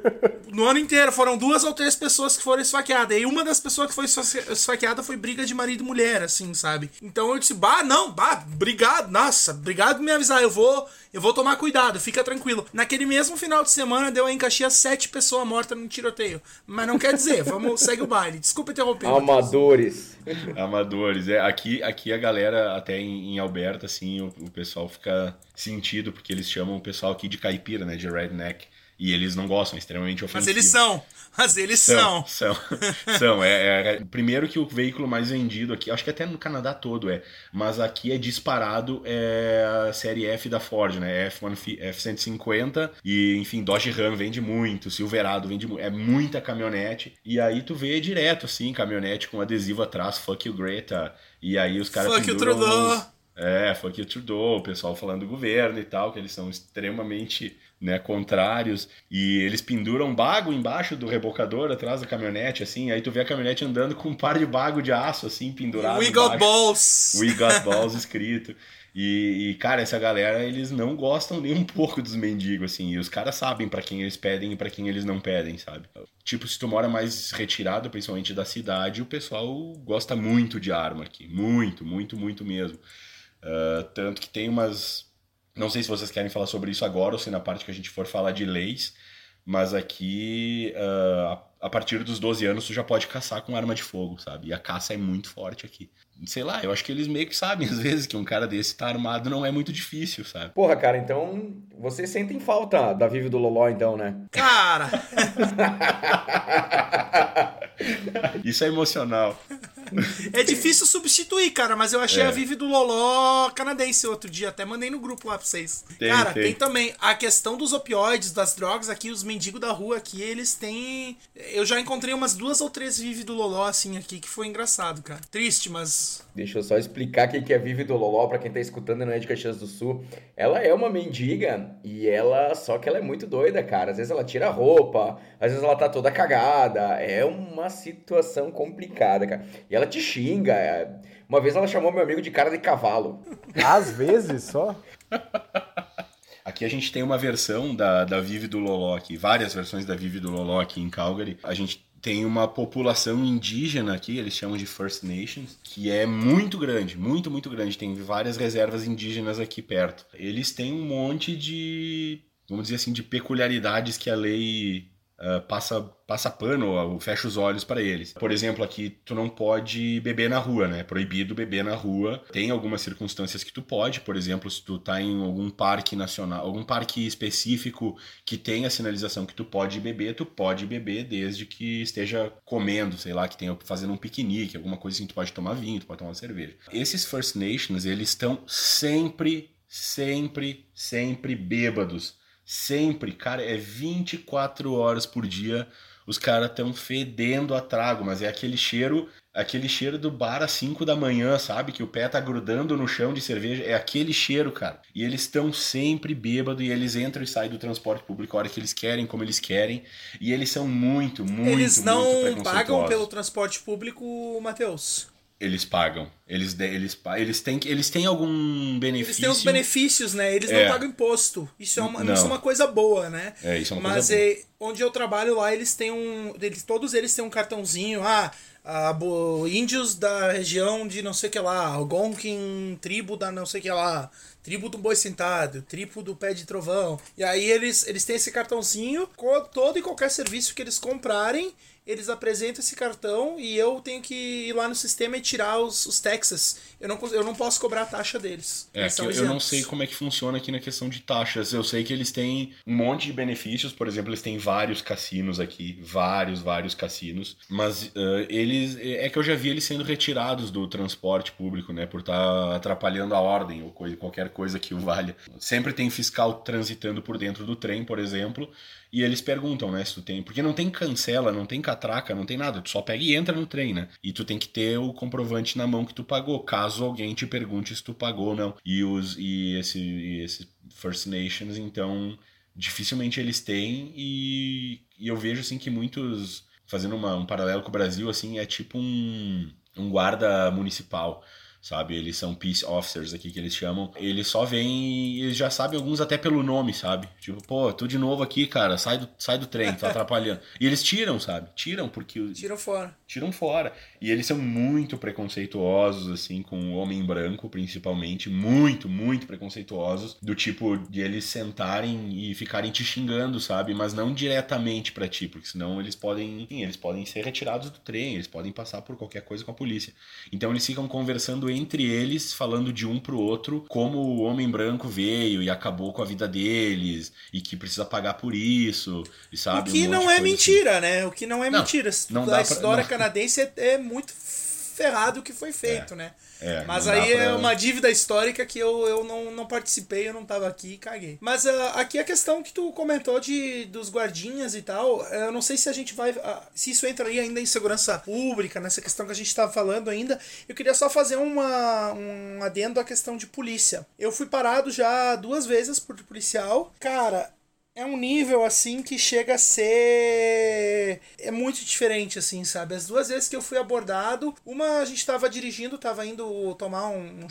No ano inteiro, foram duas ou três pessoas que foram esfaqueadas. E uma das pessoas que foi esfaqueada foi briga de marido e mulher, assim, sabe? Então eu disse, bah, não, bah, obrigado, nossa, obrigado por me avisar. Eu vou, eu vou tomar cuidado, fica tranquilo. Naquele mesmo final de semana deu em Caxias sete pessoas mortas num tiroteio. Mas não quer dizer, vamos, segue o baile. Desculpa interromper. Amadores. Amadores, é. Aqui, aqui a galera, até em, em Alberta, assim, o, o pessoal fica sentido, porque eles chamam o pessoal aqui de caipira, né? De redneck. E eles não gostam, é extremamente ofensivo. Mas eles são. Mas eles são. São. São. são. É, é, é, primeiro que o veículo mais vendido aqui, acho que até no Canadá todo é, mas aqui é disparado é a série F da Ford, né? F1, F150 e, enfim, Dodge Ram vende muito, Silverado vende muito. É muita caminhonete. E aí tu vê direto, assim, caminhonete com adesivo atrás, fuck you Greta. E aí os caras Fuck you Trudeau! É, fuck you Trudeau, o pessoal falando do governo e tal, que eles são extremamente né, contrários, e eles penduram bago embaixo do rebocador atrás da caminhonete, assim, aí tu vê a caminhonete andando com um par de bago de aço, assim, pendurado We embaixo. got balls! We got balls escrito. E, e, cara, essa galera, eles não gostam nem um pouco dos mendigos, assim, e os caras sabem para quem eles pedem e para quem eles não pedem, sabe? Tipo, se tu mora mais retirado, principalmente da cidade, o pessoal gosta muito de arma aqui, muito, muito, muito mesmo. Uh, tanto que tem umas não sei se vocês querem falar sobre isso agora ou se na parte que a gente for falar de leis, mas aqui, uh, a partir dos 12 anos, tu já pode caçar com arma de fogo, sabe? E a caça é muito forte aqui. Sei lá, eu acho que eles meio que sabem, às vezes, que um cara desse tá armado não é muito difícil, sabe? Porra, cara, então vocês sentem falta da Vive do Loló, então, né? Cara! Isso é emocional. É difícil substituir, cara, mas eu achei É. a Vive do Loló canadense outro dia, até mandei no grupo lá pra vocês. Tem, cara, tem. tem. também a questão dos opioides, das drogas aqui, os mendigos da rua aqui, eles têm. Eu já encontrei umas duas ou três Vive do Loló assim aqui, que foi engraçado, cara. Triste, mas. Deixa eu só explicar o que é Vive do Loló pra quem tá escutando e não é de Caxias do Sul. Ela é uma mendiga e ela. Só que ela é muito doida, cara. Às vezes ela tira a roupa, às vezes ela tá toda cagada. É uma situação complicada, cara. E ela te xinga. é- Uma vez ela chamou meu amigo de cara de cavalo. Às vezes só. Aqui a gente tem uma versão da, da Vive do Loló aqui, várias versões da Vive do Loló aqui em Calgary. A gente tem uma população indígena aqui, eles chamam de First Nations, que é muito grande, muito, muito grande. Tem várias reservas indígenas aqui perto. Eles têm um monte de, vamos dizer assim, de peculiaridades que a lei ah, passa, passa pano fecha os olhos para eles. Por exemplo, aqui tu não pode beber na rua, né? É proibido beber na rua. Tem algumas circunstâncias que tu pode, por exemplo, se tu tá em algum parque nacional, algum parque específico que tem a sinalização que tu pode beber, tu pode beber desde que esteja comendo, sei lá, que tenha fazendo um piquenique, alguma coisa assim, tu pode tomar vinho, tu pode tomar cerveja. Esses First Nations, eles estão sempre, sempre, sempre bêbados. Sempre, cara, é 24 horas por dia. Os caras estão fedendo a trago, mas é aquele cheiro, aquele cheiro do bar às 5 da manhã, sabe? Que o pé tá grudando no chão de cerveja. É aquele cheiro, cara. E eles estão sempre bêbados e eles entram e saem do transporte público a hora que eles querem, como eles querem. E eles são muito, muito, eles muito não pagam preconceituosos. pelo transporte público, Matheus. Eles pagam. Eles, eles, eles, têm, eles têm algum benefício. Eles têm os benefícios, né? Eles É. não pagam imposto. Isso é uma, Não. isso é uma coisa boa, né? É, isso é uma Mas coisa boa. é, onde eu trabalho lá, eles têm um. Eles, todos eles têm um cartãozinho. Ah, ah, índios da região de não sei o que lá. Algonquin, tribo da não sei o que lá. Tribo do boi sentado, tribo do pé de trovão. E aí eles, eles têm esse cartãozinho. Todo e qualquer serviço que eles comprarem, eles apresentam esse cartão e eu tenho que ir lá no sistema e tirar os, os taxas. Eu não, eu não posso cobrar a taxa deles. É, Eles que eu, eu não sei como é que funciona aqui na questão de taxas. Eu sei que eles têm um monte de benefícios, por exemplo, eles têm vários cassinos aqui, vários, vários cassinos, mas eh, eles é que eu já vi eles sendo retirados do transporte público, né, por estar atrapalhando a ordem ou coisa, qualquer coisa que o valha. Sempre tem fiscal transitando por dentro do trem, por exemplo, e eles perguntam, né, se tu tem, porque não tem cancela, não tem catraca, não tem nada, tu só pega e entra no trem, né? E tu tem que ter o comprovante na mão que tu pagou, caso alguém te pergunte se tu pagou ou não. E os e esse e esse First Nations, então, dificilmente eles têm e, e eu vejo assim que muitos fazendo uma- um paralelo com o Brasil assim, é tipo um um guarda municipal. Sabe, eles são peace officers aqui que eles chamam. Eles só vêm e eles já sabem alguns até pelo nome, sabe? Tipo, pô, tu de novo aqui, cara, sai do, sai do trem, tá atrapalhando. E eles tiram, sabe? Tiram porque Tiram fora. tiram fora. E eles são muito preconceituosos, assim, com o homem branco, principalmente. Muito, muito preconceituosos. Do tipo de eles sentarem e ficarem te xingando, sabe? Mas não diretamente pra ti, porque senão eles podem, enfim, eles podem ser retirados do trem, eles podem passar por qualquer coisa com a polícia. Então eles ficam conversando entre eles, falando de um pro outro, como o homem branco veio e acabou com a vida deles, e que precisa pagar por isso, e sabe? o que Um não é assim. mentira, né? O que não é Não, mentira. não a pra- história não. canadense é, é muito ferrado o que foi feito, né? É, Mas aí é uma dívida histórica que eu, eu não, não participei, eu não tava aqui e caguei. Mas ah, aqui a questão que tu comentou de, dos guardinhas e tal, eu não sei se a gente vai. ah, se isso entraria ainda em segurança pública, nessa questão que a gente tava falando ainda. Eu queria só fazer uma, um adendo à questão de polícia. Eu fui parado já duas vezes por policial. Cara, é um nível assim que chega a ser é muito diferente assim, sabe? As duas vezes que eu fui abordado, uma a gente tava dirigindo, tava indo tomar um, um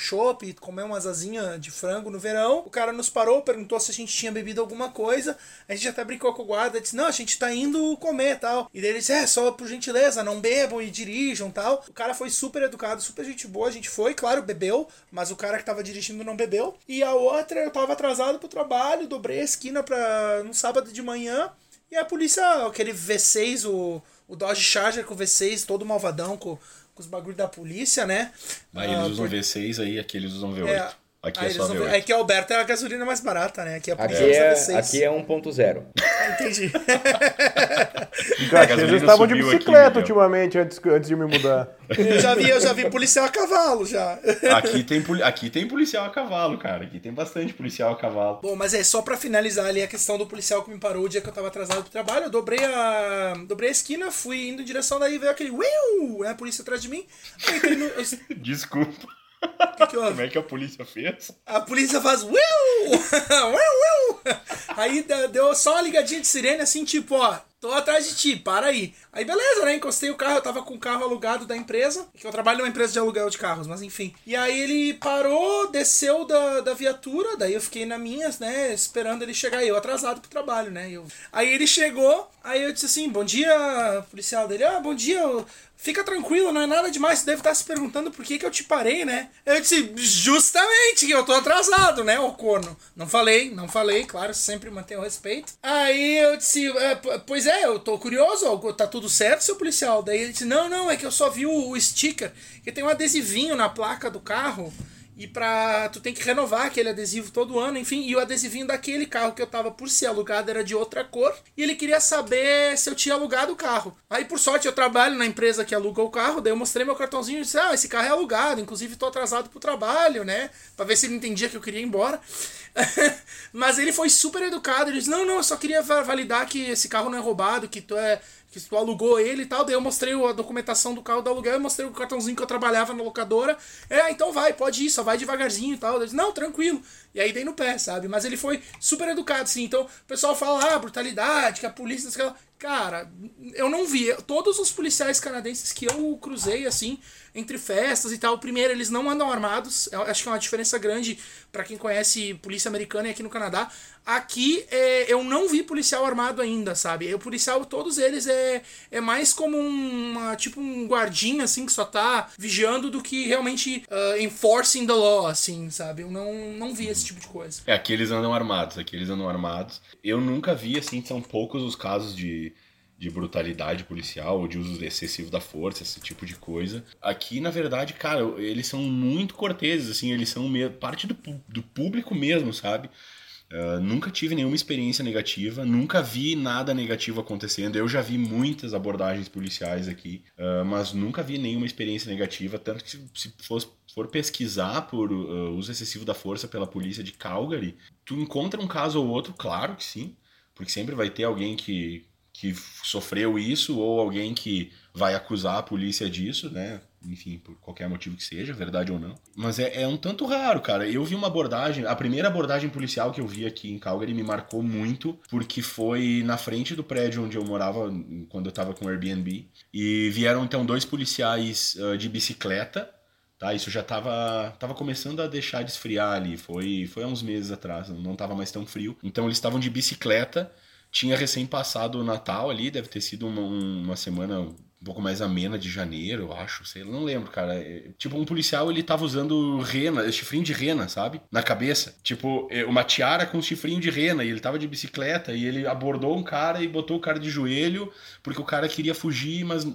comer umas asinhas de frango no verão. O cara nos parou, perguntou se a gente tinha bebido alguma coisa. A gente até brincou com o guarda, disse: "Não, a gente tá indo comer", tal. E daí ele disse: "É, só por gentileza, não bebam e dirijam", tal. O cara foi super educado, super gente boa, a gente foi, claro, bebeu, mas o cara que tava dirigindo não bebeu. E a outra, eu tava atrasado pro trabalho, dobrei a esquina para no sábado de manhã, e a polícia, aquele V6, o, o Dodge Charger com o V6, todo malvadão com, com os bagulhos da polícia, né? Aí eles Ah, usam por- V6 aí, aqui eles usam V8. é, Aqui Ah, é só não- V8. é que a Alberta é a gasolina mais barata, né? Aqui Aqui é, V6. aqui é 1.0. Ah, entendi. Em Caxias gasolina eles estavam de aqui, bicicleta Miguel. ultimamente, antes, antes de me mudar. eu já vi, eu já vi policial a cavalo já. Aqui tem, aqui tem policial a cavalo, cara. Aqui tem bastante policial a cavalo. Bom, mas é só pra finalizar ali a questão do policial que me parou o dia que eu tava atrasado pro trabalho. Eu dobrei a, dobrei a esquina, fui indo em direção daí, veio aquele uiu, né, a polícia atrás de mim. No, eu- Desculpa. que que houve? Como é que a polícia fez? A polícia faz. Aí deu só uma ligadinha de sirene assim, tipo, ó, tô atrás de ti, para aí. Aí beleza, né? Encostei o carro, eu tava com o carro alugado da empresa, que eu trabalho numa empresa de aluguel de carros, mas enfim. E aí ele parou, desceu da, da viatura, daí eu fiquei na minha, né, esperando ele chegar, eu atrasado pro trabalho, né? Eu... Aí ele chegou, aí eu disse assim, bom dia, policial dele, ah, bom dia, Fica tranquilo, não é nada demais. Você deve estar se perguntando por que, que eu te parei, né? Eu disse, justamente que eu tô atrasado, né, ô corno? Não falei, não falei, claro, sempre mantenho o respeito. Aí eu disse, "É, pois é, eu tô curioso, tá tudo certo, seu policial? Daí ele disse, não, não, é que eu só vi o, o sticker, que tem um adesivinho na placa do carro. E pra. Tu tem que renovar aquele adesivo todo ano, enfim. E o adesivinho daquele carro que eu tava por ser alugado era de outra cor. E ele queria saber se eu tinha alugado o carro. Aí, por sorte, eu trabalho na empresa que aluga o carro. Daí eu mostrei meu cartãozinho e disse: Ah, esse carro é alugado. Inclusive, tô atrasado pro trabalho, né? Pra ver se ele entendia que eu queria ir embora. Mas ele foi super educado. Ele disse: Não, não, eu só queria va- validar que esse carro não é roubado, que tu é. Que tu alugou ele e tal, daí eu mostrei a documentação do carro do aluguel, eu mostrei o cartãozinho que eu trabalhava na locadora. É, então vai, pode ir, só vai devagarzinho e tal. Eu disse, não, tranquilo. E aí dei no pé, sabe? Mas ele foi super educado, assim. Então o pessoal fala, ah, brutalidade, que a polícia. Cara, eu não vi. Todos os policiais canadenses que eu cruzei, assim, entre festas e tal, primeiro, eles não andam armados. Eu acho que é uma diferença grande pra quem conhece polícia americana e aqui no Canadá. Aqui é, eu não vi policial armado ainda, sabe? O policial, todos eles é, é mais como uma, tipo um guardinha, assim, que só tá vigiando do que realmente ah, enforcing the law, assim, sabe? Eu não, não vi esse tipo de coisa. É, aqui eles andam armados, aqui eles andam armados. Eu nunca vi, assim, são poucos os casos de, de brutalidade policial ou de uso excessivo da força, esse tipo de coisa. Aqui, na verdade, cara, eles são muito corteses, assim, eles são parte do, do público mesmo, sabe? Uh, nunca tive nenhuma experiência negativa, nunca vi nada negativo acontecendo. Eu já vi muitas abordagens policiais aqui, uh, mas nunca vi nenhuma experiência negativa. Tanto que, se, se fosse- for pesquisar por uh, uso excessivo da força pela polícia de Calgary, tu encontra um caso ou outro, claro que sim, porque sempre vai ter alguém que, que sofreu isso ou alguém que vai acusar a polícia disso, né? Enfim, por qualquer motivo que seja, verdade ou não. Mas é, é um tanto raro, cara. Eu vi uma abordagem, a primeira abordagem policial que eu vi aqui em Calgary me marcou muito, porque foi na frente do prédio onde eu morava quando eu tava com o Airbnb. E vieram então dois policiais ah, de bicicleta Tá, isso já tava, tava começando a deixar de esfriar ali. Foi, foi há uns meses atrás, não tava mais tão frio. Então eles estavam de bicicleta. Tinha recém passado o Natal ali, deve ter sido uma, um- uma semana um pouco mais amena de janeiro, eu acho. Sei, lá, não lembro, cara. É, Tipo, um policial ele tava usando rena, chifrinho de rena, sabe? Na cabeça. Tipo, é, uma tiara com chifrinho de rena. E ele tava de bicicleta e ele abordou um cara e botou o cara de joelho porque o cara queria fugir, mas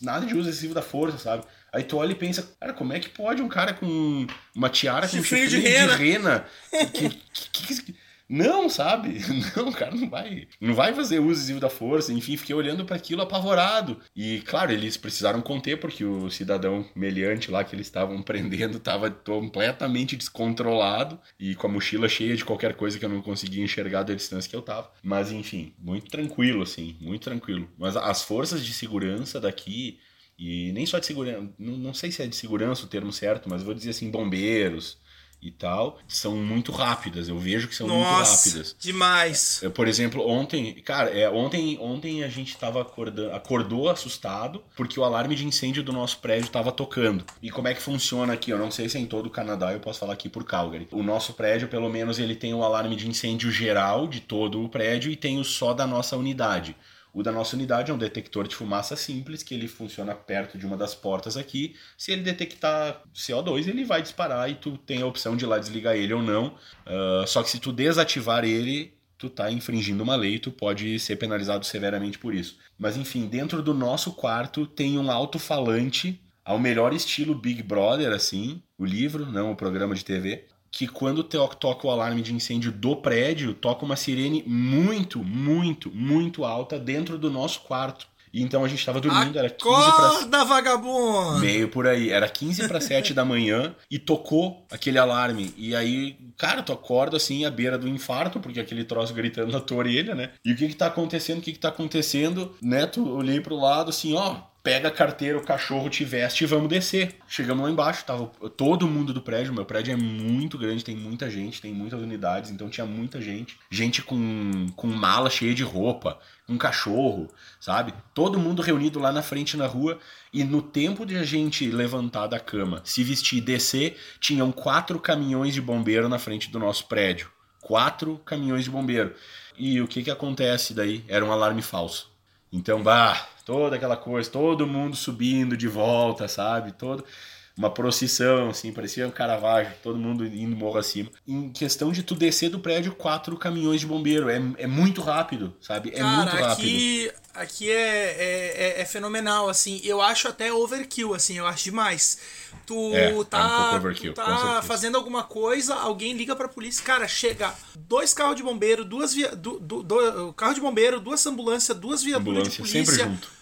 nada de uso excessivo da força, sabe? Aí tu olha e pensa, cara, como é que pode um cara com uma tiara com Chifrinho chifrinho, de de rena. rena? Que- que- que- que- não, sabe? Não, cara não vai, não vai fazer uso excessivo da força. Enfim, fiquei olhando para aquilo apavorado. E claro, eles precisaram conter porque o cidadão meliante lá que eles estavam prendendo estava completamente descontrolado e com a mochila cheia de qualquer coisa que eu não conseguia enxergar da distância que eu tava. Mas enfim, muito tranquilo assim, muito tranquilo. Mas as forças de segurança daqui e nem só de segurança, não, não sei se é de segurança o termo certo, mas vou dizer assim, bombeiros e tal, são muito rápidas. Eu vejo que são muito Nossa, rápidas. demais. Eu, por exemplo, ontem, cara, é, ontem, ontem a gente tava acordando, acordou assustado porque o alarme de incêndio do nosso prédio tava tocando. E como é que funciona aqui? Eu não sei se é em todo o Canadá, eu posso falar aqui por Calgary. O nosso prédio, pelo menos, ele tem o alarme de incêndio geral de todo o prédio e tem o só da nossa unidade. O da nossa unidade é um detector de fumaça simples, que ele funciona perto de uma das portas aqui. Se ele detectar CO2, ele vai disparar e tu tem a opção de ir lá desligar ele ou não. Ah, só que se tu desativar ele, tu tá infringindo uma lei, tu pode ser penalizado severamente por isso. Mas enfim, dentro do nosso quarto tem um alto-falante ao melhor estilo Big Brother, assim, o livro, não o programa de TV, que quando to toca o alarme de incêndio do prédio, toca uma sirene muito, muito, muito alta dentro do nosso quarto. E então a gente tava dormindo, era 15 para Acorda, vagabundo! meio por aí, era 15 para 7 da manhã e tocou aquele alarme. E aí, cara, tu acorda assim à beira do infarto, porque aquele troço gritando na tua orelha, né? E o que que tá acontecendo? O que que tá acontecendo? Né? Tu olhei pro lado assim, ó, pega a carteira, o cachorro te veste e vamos descer. Chegamos lá embaixo, tava todo mundo do prédio. Meu prédio é muito grande, tem muita gente, tem muitas unidades, então tinha muita gente. Gente com, com mala cheia de roupa, um cachorro, sabe? Todo mundo reunido lá na frente na rua. E no tempo de a gente levantar da cama, se vestir e descer, tinham quatro caminhões de bombeiro na frente do nosso prédio. Quatro caminhões de bombeiro. E o que que acontece daí? Era um alarme falso. Então, bah, toda aquela coisa, todo mundo subindo de volta, sabe? Todo uma procissão, assim, parecia um Caravaggio, todo mundo indo morro acima. Em questão de tu descer do prédio, quatro caminhões de bombeiro. É, é muito rápido, sabe? É Cara, muito rápido. aqui, aqui é, é, é- é fenomenal, assim. Eu acho até overkill, assim, eu acho demais. Tu É, é um tá, pouco overkill, tu tá fazendo alguma coisa, alguém liga pra polícia, cara, chega dois carros de bombeiro, duas via, du- do- carro de bombeiro, duas ambulâncias, duas viaturas de Ambulância, polícia. sempre junto.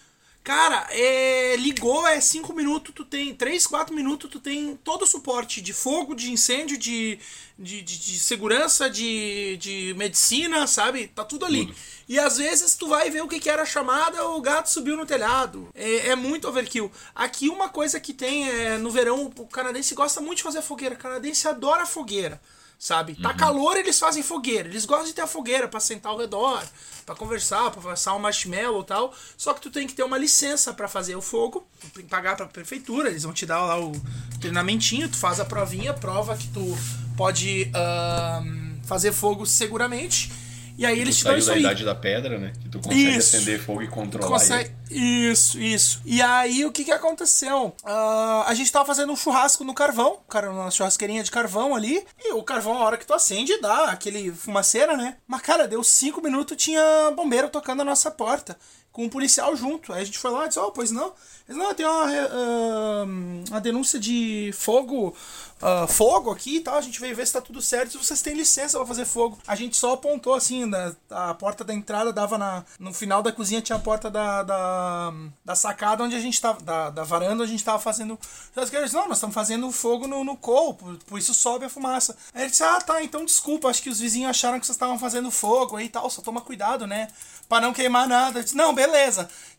Cara, é, ligou, é 5 minutos, tu tem 3, 4 minutos, tu tem todo o suporte de fogo, de incêndio, de, de, de, de segurança, de, de medicina, sabe? Tá tudo ali. E às vezes tu vai ver o que, que era a chamada, o gato subiu no telhado. É, é muito overkill. Aqui uma coisa que tem é, no verão, o canadense gosta muito de fazer fogueira. O canadense adora fogueira sabe? Tá calor, eles fazem fogueira. Eles gostam de ter a fogueira pra sentar ao redor, pra conversar, pra assar um marshmallow e tal. Só que tu tem que ter uma licença pra fazer o fogo, tu tem que pagar pra prefeitura, eles vão te dar lá o treinamentinho, tu faz a provinha, prova que tu pode ahn, fazer fogo seguramente. E aí eles te dão isso da aí. idade da pedra, né? Que tu consegue Isso. acender fogo e controlar Consegue... Isso, isso. E aí, o que que aconteceu? Ah, a gente tava fazendo um churrasco no carvão, cara, uma churrasqueirinha de carvão ali, e o carvão, a hora que tu acende, dá aquele fumaceira, né? Mas, cara, deu cinco minutos, tinha bombeiro tocando a nossa porta, com um policial junto. Aí a gente foi lá e disse, oh, pois não. Eles, não, tem uma, ah, uma denúncia de fogo, ah, fogo aqui e tal, a gente veio ver se tá tudo certo, se vocês têm licença pra fazer fogo. A gente só apontou, assim, na, a porta da entrada dava na, no final da cozinha, tinha a porta da, da, da sacada onde a gente tava, da, da varanda onde a gente tava fazendo. Eles não, nós estamos fazendo fogo no, no por, por isso sobe a fumaça. Aí ele disse, ah, tá, então desculpa, acho que os vizinhos acharam que vocês estavam fazendo fogo aí e tal, só toma cuidado, né? Pra não queimar nada. Disse, não, beleza.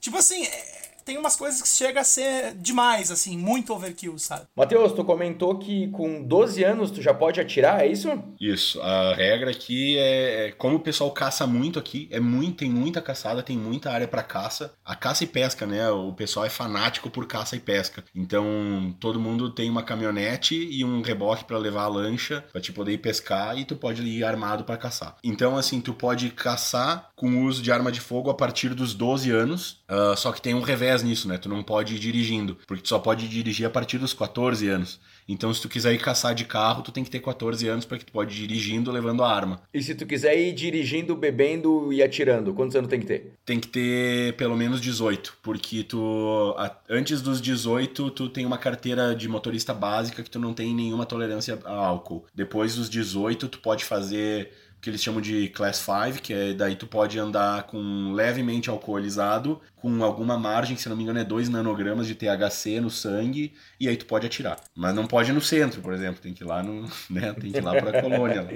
Tipo assim, é- tem umas coisas que chega a ser demais, assim, muito overkill, sabe? Matheus, tu comentou que com 12 anos tu já pode atirar, é isso? Isso, a regra aqui é, é como o pessoal caça muito aqui, é muito, tem muita caçada, tem muita área para caça. A caça e pesca, né? O pessoal é fanático por caça e pesca. Então, todo mundo tem uma caminhonete e um reboque para levar a lancha para te poder ir pescar e tu pode ir armado para caçar. Então, assim, tu pode caçar com o uso de arma de fogo a partir dos 12 anos, ah, só que tem um revés nisso, né? Tu não pode ir dirigindo, porque tu só pode dirigir a partir dos 14 anos. Então, se tu quiser ir caçar de carro, tu tem que ter 14 anos para que tu pode ir dirigindo levando a arma. E se tu quiser ir dirigindo, bebendo e atirando, quantos anos tem que ter? Tem que ter pelo menos 18, porque tu antes dos 18 tu tem uma carteira de motorista básica que tu não tem nenhuma tolerância a álcool. Depois dos 18 tu pode fazer que eles chamam de class 5, que é daí tu pode andar com levemente alcoolizado, com alguma margem, se não me engano é 2 nanogramas de THC no sangue, e aí tu pode atirar. Mas não pode ir no centro, por exemplo, tem que ir lá no, né, tem que ir lá pra colônia. lá.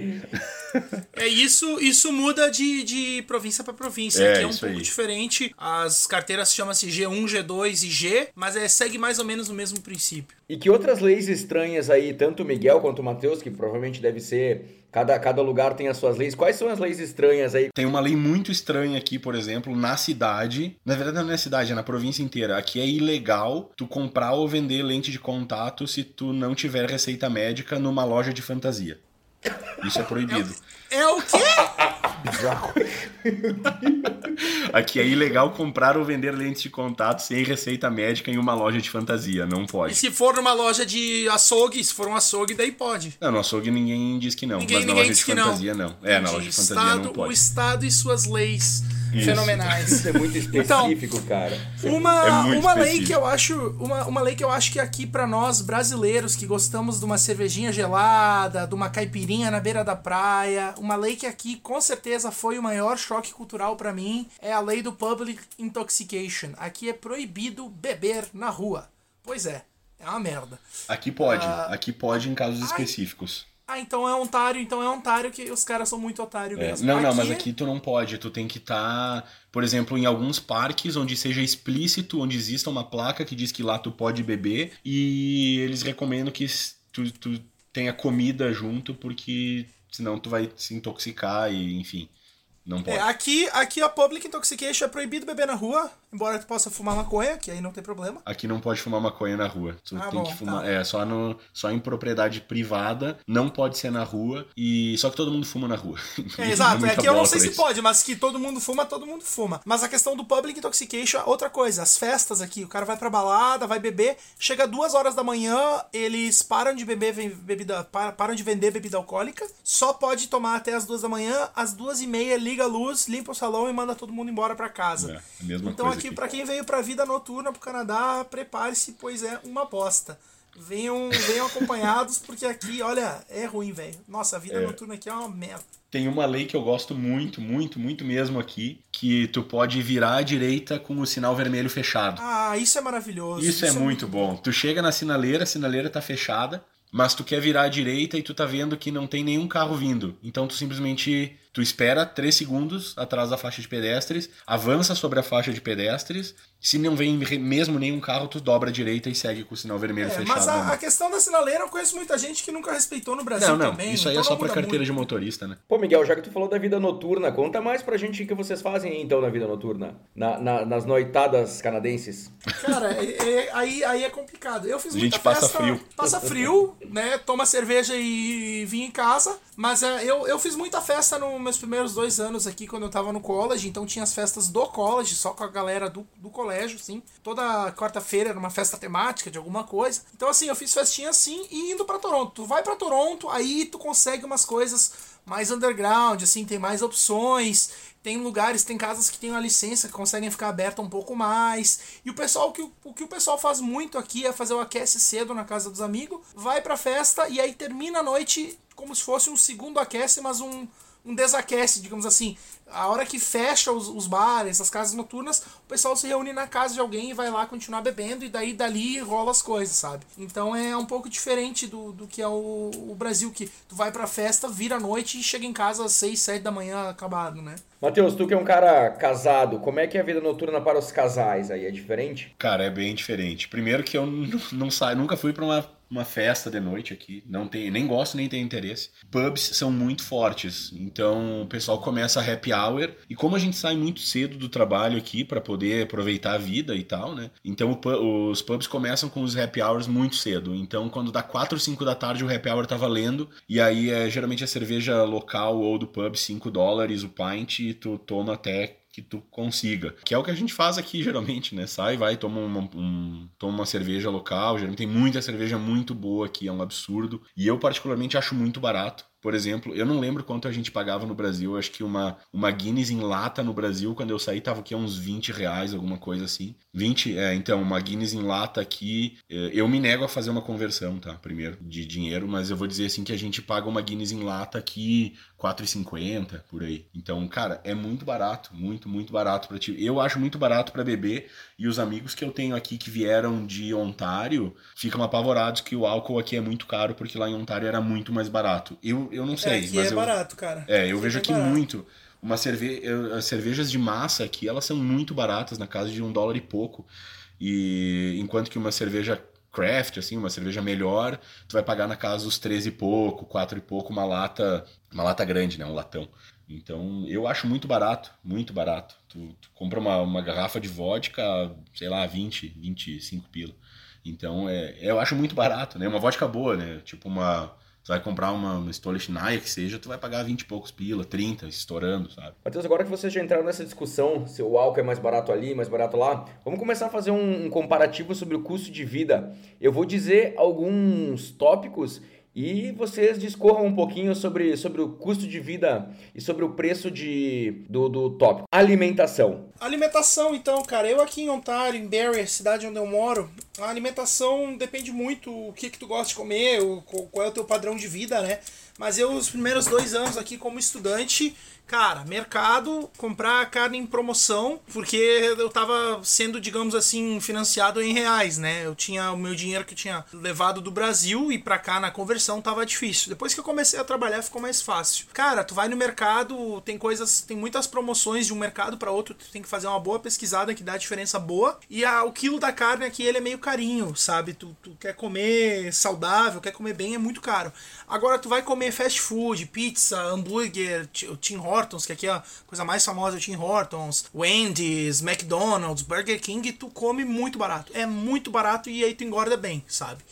É isso, isso muda de, de província para província. É, Aqui é um pouco aí. diferente. As carteiras chamam-se G1, G2 e G, mas é, segue mais ou menos o mesmo princípio. E que outras leis estranhas aí, tanto o Miguel quanto o Matheus, que provavelmente deve ser. Cada, cada lugar tem as suas leis. Quais são as leis estranhas aí? Tem uma lei muito estranha aqui, por exemplo, na cidade. Na verdade, não é na cidade, é na província inteira. Aqui é ilegal tu comprar ou vender lente de contato se tu não tiver receita médica numa loja de fantasia. Isso é proibido. É o quê? Aqui é ilegal comprar ou vender lentes de contato sem receita médica em uma loja de fantasia. Não E pode. se for numa loja de açougue, se for um açougue, daí pode. Não, no açougue ninguém diz que não. Ninguém, mas na ninguém loja diz de que não. fantasia não. É, na loja de fantasia Estado, não O pode. Estado e suas leis. Fenomenais. Isso é muito específico, cara. Uma, É muito uma lei específico. que eu acho uma, uma lei que eu acho que aqui pra nós brasileiros que gostamos de uma cervejinha gelada, de uma caipirinha na beira da praia, uma lei que aqui com certeza foi o maior choque cultural pra mim é a lei do public intoxication. Aqui é proibido beber na rua. Pois é, é uma merda. Aqui pode, aqui pode em casos específicos. Ah, então é Ontário, então é Ontário que os caras são muito otário É, mesmo. não, não, mas aqui tu não pode. Tu tem que estar, por exemplo, em alguns parques onde seja explícito, onde exista uma placa que diz que lá tu pode beber e eles recomendam que tu, tu tenha comida junto porque senão tu vai se intoxicar e enfim, não pode. É, aqui, aqui a public intoxication é proibido beber na rua, embora tu possa fumar maconha, que aí não tem problema. Aqui não pode fumar maconha na rua. Tu Ah, tem bom, que fumar. tá. É, só, no, só em propriedade privada, não pode ser na rua. E só que todo mundo fuma na rua. É, exato, é que eu não sei se isso. pode, mas que todo mundo fuma, todo mundo fuma. Mas a questão do public intoxication é outra coisa. As festas aqui, o cara vai pra balada, vai beber, chega duas horas da manhã, eles param de beber bebida, pa- param de vender bebida alcoólica, só pode tomar até as duas da manhã, às duas e meia liga a luz, limpa o salão e manda todo mundo embora pra casa. É, a então aqui, aqui. pra quem veio pra vida noturna pro Canadá, prepare-se, pois é uma bosta. Venham, venham acompanhados, porque aqui, olha, é ruim, velho. Nossa, a vida noturna aqui é uma merda. Tem uma lei que eu gosto muito, muito, muito mesmo aqui, que tu pode virar à direita com o sinal vermelho fechado. Ah, isso é maravilhoso. Isso é muito bom. Tu chega na sinaleira, a sinaleira tá fechada, mas tu quer virar à direita e tu tá vendo que não tem nenhum carro vindo. Então tu simplesmente tu espera 3 segundos atrás da faixa de pedestres, avança sobre a faixa de pedestres. Se não vem mesmo nenhum carro, tu dobra à direita e segue com o sinal vermelho É, fechado. mas a, mão. a questão da sinaleira, eu conheço muita gente que nunca respeitou no Brasil Não, não, também. isso aí então é só pra carteira de muito. motorista, né? Pô, Miguel, já que tu falou da vida noturna, conta mais pra gente o que vocês fazem então na vida noturna. Na- na- nas noitadas canadenses. Cara, é- é- aí, aí é complicado. Eu fiz A muita gente passa festa, frio. Passa frio, né? Toma cerveja e vinha em casa. Mas é, eu, eu fiz muita festa nos meus primeiros dois anos aqui, quando eu tava no college. Então tinha as festas do college, só com a galera do, do colégio, assim. Toda quarta-feira era uma festa temática de alguma coisa. Então, assim, eu fiz festinha assim e indo pra Toronto. Tu vai pra Toronto, aí tu consegue umas coisas mais underground, assim, tem mais opções. Tem lugares, tem casas que têm uma licença que conseguem ficar aberta um pouco mais. E o pessoal, que, o que o pessoal faz muito aqui é fazer o aquece cedo na casa dos amigos, vai pra festa e aí termina a noite como se fosse um segundo aquece, mas um, um desaquece, digamos assim. A hora que fecha os, os bares, as casas noturnas, o pessoal se reúne na casa de alguém e vai lá continuar bebendo, e daí dali rola as coisas, sabe? Então é um pouco diferente do, do que é o, o Brasil, que tu vai pra festa, vira a noite e chega em casa às 6, 7 da manhã acabado, né? Matheus, tu que é um cara casado, como é que é a vida noturna para os casais aí? É diferente? Cara, é bem diferente. Primeiro que eu n- não saio, nunca fui pra uma, uma festa de noite aqui. Não tem, nem gosto, nem tenho interesse. Pubs são muito fortes. Então o pessoal começa a happy hour. E como a gente sai muito cedo do trabalho aqui pra poder aproveitar a vida e tal, né? Então os pubs começam com os happy hours muito cedo. Então quando dá 4 ou 5 da tarde o happy hour tá valendo. E aí é geralmente a cerveja local ou do pub 5 dólares o pint e tu toma até que tu consiga. Que é o que a gente faz aqui, geralmente, né? Sai, vai, toma uma, um- toma uma cerveja local. Geralmente tem muita cerveja muito boa aqui, é um absurdo. E eu, particularmente, acho muito barato. Por exemplo, eu não lembro quanto a gente pagava no Brasil. Acho que uma, uma Guinness em lata no Brasil, quando eu saí, tava aqui uns 20 reais, alguma coisa assim. 20? É, então, uma Guinness em lata aqui. eh, Eu me nego a fazer uma conversão, tá? Primeiro, de dinheiro, mas eu vou dizer assim que a gente paga uma Guinness em lata aqui 4,50 por aí. Então, cara, é muito barato, muito, muito barato para ti. Eu acho muito barato para beber e os amigos que eu tenho aqui que vieram de Ontário ficam apavorados que o álcool aqui é muito caro porque lá em Ontário era muito mais barato. Eu, eu não sei, aqui mas é eu, barato, cara. é, eu Aqui vejo é aqui barato. muito. Uma cerve... eu- As cervejas de massa aqui, elas são muito baratas, na casa de um dólar e pouco. E enquanto que uma cerveja craft, assim, uma cerveja melhor, tu vai pagar na casa dos 13 e pouco, 4 e pouco, uma lata, uma lata grande, né? Um latão. Então, eu acho muito barato, muito barato. Tu, tu compra uma, uma garrafa de vodka, sei lá, 20, 25 pila. Então, é, eu acho muito barato, né? Uma vodka boa, né? Tipo uma... Tu vai comprar uma, uma Stolichnaya que seja, tu vai pagar 20 e poucos pila, 30, estourando, sabe? Matheus, agora que vocês já entraram nessa discussão, se o álcool é mais barato ali, mais barato lá, vamos começar a fazer um, um comparativo sobre o custo de vida. Eu vou dizer alguns tópicos e vocês discorram um pouquinho sobre, sobre o custo de vida e sobre o preço de, do, do. Alimentação. Alimentação, então, cara, eu aqui em Ontário, em Barrie, cidade onde eu moro, a alimentação depende muito o que, que tu gosta de comer, o, qual é o teu padrão de vida, né? Mas eu, os primeiros dois anos aqui como estudante, Cara, mercado, comprar carne em promoção, porque eu tava sendo, digamos assim, financiado em reais, né? Eu tinha o meu dinheiro que eu tinha levado do Brasil e pra cá na conversão tava difícil. Depois que eu comecei a trabalhar ficou mais fácil. Cara, tu vai no mercado, tem coisas, tem muitas promoções de um mercado para outro, tu tem que fazer uma boa pesquisada que dá diferença boa. E a, o quilo da carne aqui ele é meio carinho, sabe? Tu, tu quer comer saudável, quer comer bem, é muito caro. Agora tu vai comer fast food, pizza, hambúrguer, Tim Hortons, que aqui é a coisa mais famosa é Tim Hortons, Wendy's, McDonald's, Burger King, tu come muito barato. É muito barato e aí tu engorda bem, sabe?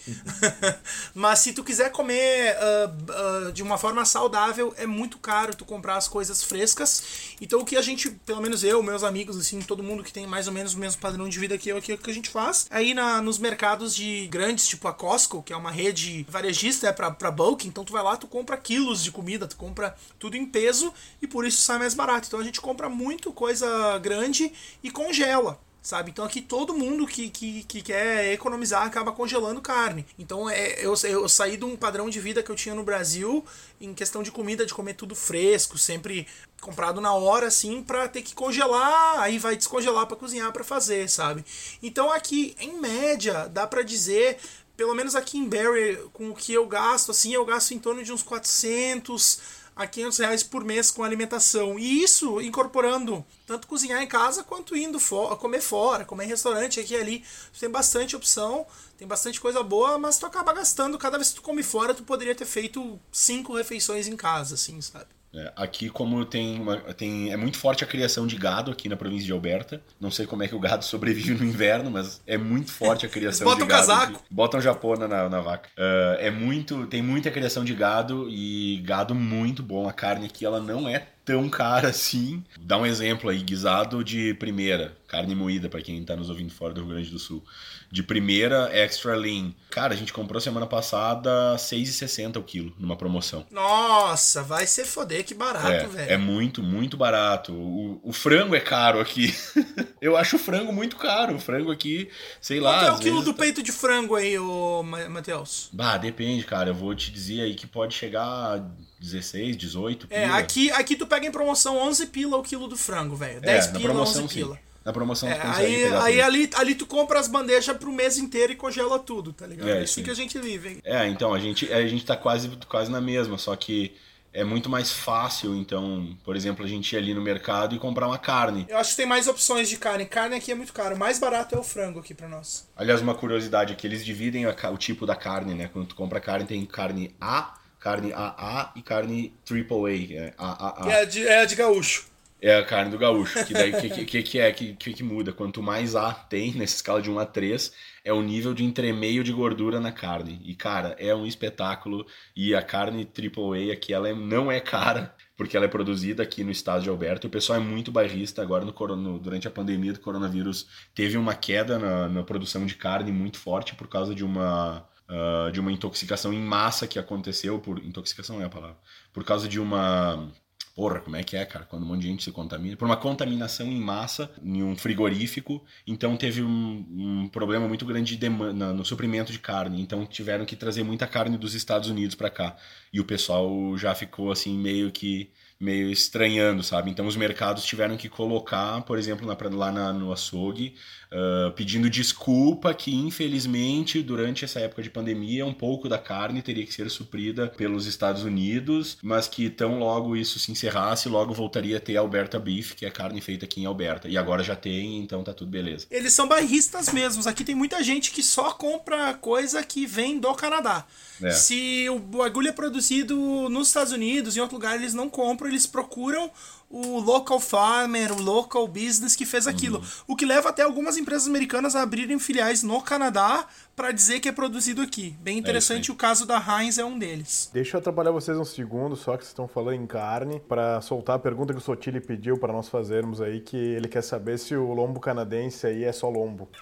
Mas se tu quiser comer uh, uh, de uma forma saudável, é muito caro tu comprar as coisas frescas. Então o que a gente, pelo menos eu, meus amigos, assim, todo mundo que tem mais ou menos o mesmo padrão de vida que eu aqui, é o que a gente faz. Aí nos mercados de grandes, tipo a Costco, que é uma rede varejista, é pra, pra bulk, então tu vai lá, tu compra quilos de comida, tu compra tudo em peso e por isso sai mais barato. Então a gente compra muito coisa grande e congela sabe? Então aqui todo mundo que, que, que quer economizar acaba congelando carne. Então é, eu, eu saí de um padrão de vida que eu tinha no Brasil em questão de comida, de comer tudo fresco, sempre comprado na hora assim, para ter que congelar, aí vai descongelar para cozinhar para fazer, sabe? Então aqui em média dá para dizer pelo menos aqui em Barry, com o que eu gasto, assim, eu gasto em torno de uns 400 a 500 reais por mês com alimentação. E isso incorporando tanto cozinhar em casa quanto indo for comer fora, comer em restaurante aqui e ali. Tem bastante opção, tem bastante coisa boa, mas tu acaba gastando. Cada vez que tu come fora, tu poderia ter feito cinco refeições em casa, assim, sabe? É, aqui, como tem, uma, tem. É muito forte a criação de gado aqui na província de Alberta. Não sei como é que o gado sobrevive no inverno, mas é muito forte a criação de gado. Botam casaco. Botam japona na, na vaca. Uh, é muito. Tem muita criação de gado e gado muito bom. A carne aqui ela não é tão cara assim. Dá um exemplo aí, guisado de primeira, carne moída para quem tá nos ouvindo fora do Rio Grande do Sul de primeira extra lean. Cara, a gente comprou semana passada 6,60 o quilo numa promoção. Nossa, vai ser foder, que barato, é, velho. É muito, muito barato. O, o frango é caro aqui. Eu acho o frango muito caro. O frango aqui, sei lá. Quanto é o quilo do tá... peito de frango aí, ô Matheus? Bah, depende, cara. Eu vou te dizer aí que pode chegar 16, 18 pila. É, aqui, aqui tu pega em promoção 11 pila o quilo do frango, velho. 10 é, pila, promoção, 11 pila. Sim. Na promoção é, aí, aí ali, ali tu compra as bandejas pro mês inteiro e congela tudo, tá ligado? É, é assim que a gente vive. Hein? É, então, a gente, a gente tá quase, quase na mesma, só que é muito mais fácil, então, por exemplo, a gente ir ali no mercado e comprar uma carne. Eu acho que tem mais opções de carne. Carne aqui é muito caro. O mais barato é o frango aqui para nós. Aliás, uma curiosidade aqui, eles dividem o tipo da carne, né? Quando tu compra carne, tem carne A, carne AA e carne AAA. É, a, a, a. é, de, é de gaúcho. É a carne do gaúcho. Que daí que, que, que é que, que, muda? Quanto mais A tem nessa escala de 1 a 3, é o nível de entremeio de gordura na carne. E, cara, é um espetáculo. E a carne AAA aqui, ela é, não é cara, porque ela é produzida aqui no estado de Alberta. O pessoal é muito bairrista. Agora, no, no, durante a pandemia do coronavírus, teve uma queda na, na produção de carne muito forte por causa de uma. Uh, de uma intoxicação em massa que aconteceu por intoxicação é a palavra por causa de uma Porra, como é que é, cara? Quando um monte de gente se contamina. Por uma contaminação em massa em um frigorífico, então teve um, um problema muito grande de demanda, no suprimento de carne. Então tiveram que trazer muita carne dos Estados Unidos para cá. E o pessoal já ficou assim, meio que meio estranhando, sabe? Então os mercados tiveram que colocar, por exemplo, na, lá na, no açougue, uh, pedindo desculpa que infelizmente durante essa época de pandemia um pouco da carne teria que ser suprida pelos Estados Unidos, mas que tão logo isso se encerrasse, logo voltaria a ter Alberta Beef, que é carne feita aqui em Alberta. E agora já tem, então tá tudo beleza. Eles são bairristas mesmos. Aqui tem muita gente que só compra coisa que vem do Canadá. É. Se o bagulho é produzido nos Estados Unidos, em outro lugar, eles não compram, eles procuram o local farmer, o local business que fez aquilo. O que leva até algumas empresas americanas a abrirem filiais no Canadá para dizer que é produzido aqui. Bem interessante, aí. o caso da Heinz é um deles. Deixa eu atrapalhar vocês um segundo, só que vocês estão falando em carne, para soltar a pergunta que o Sotile pediu para nós fazermos aí, que ele quer saber se o lombo canadense aí é só lombo.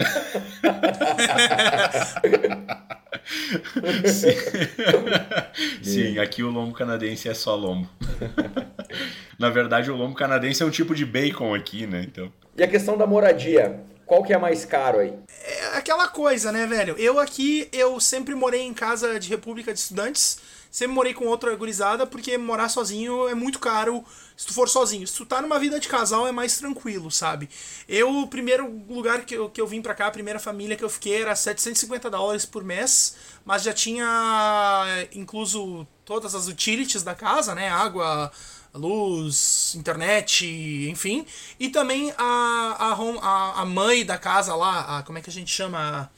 Sim. Sim, aqui o lombo canadense é só lombo. Na verdade, o lombo canadense é um tipo de bacon aqui, né? Então. E a questão da moradia? Qual que é mais caro aí? É aquela coisa, né, velho? Eu aqui, eu sempre morei em casa de república de estudantes, sempre morei com outra gurizada, porque morar sozinho é muito caro se tu for sozinho. Se tu tá numa vida de casal é mais tranquilo, sabe? Eu, o primeiro lugar que eu, que eu vim pra cá, a primeira família que eu fiquei era 750 dólares por mês, mas já tinha incluso todas as utilities da casa, né? Água, luz, internet, enfim. E também a, a, a mãe da casa lá, a, como é que a gente chama?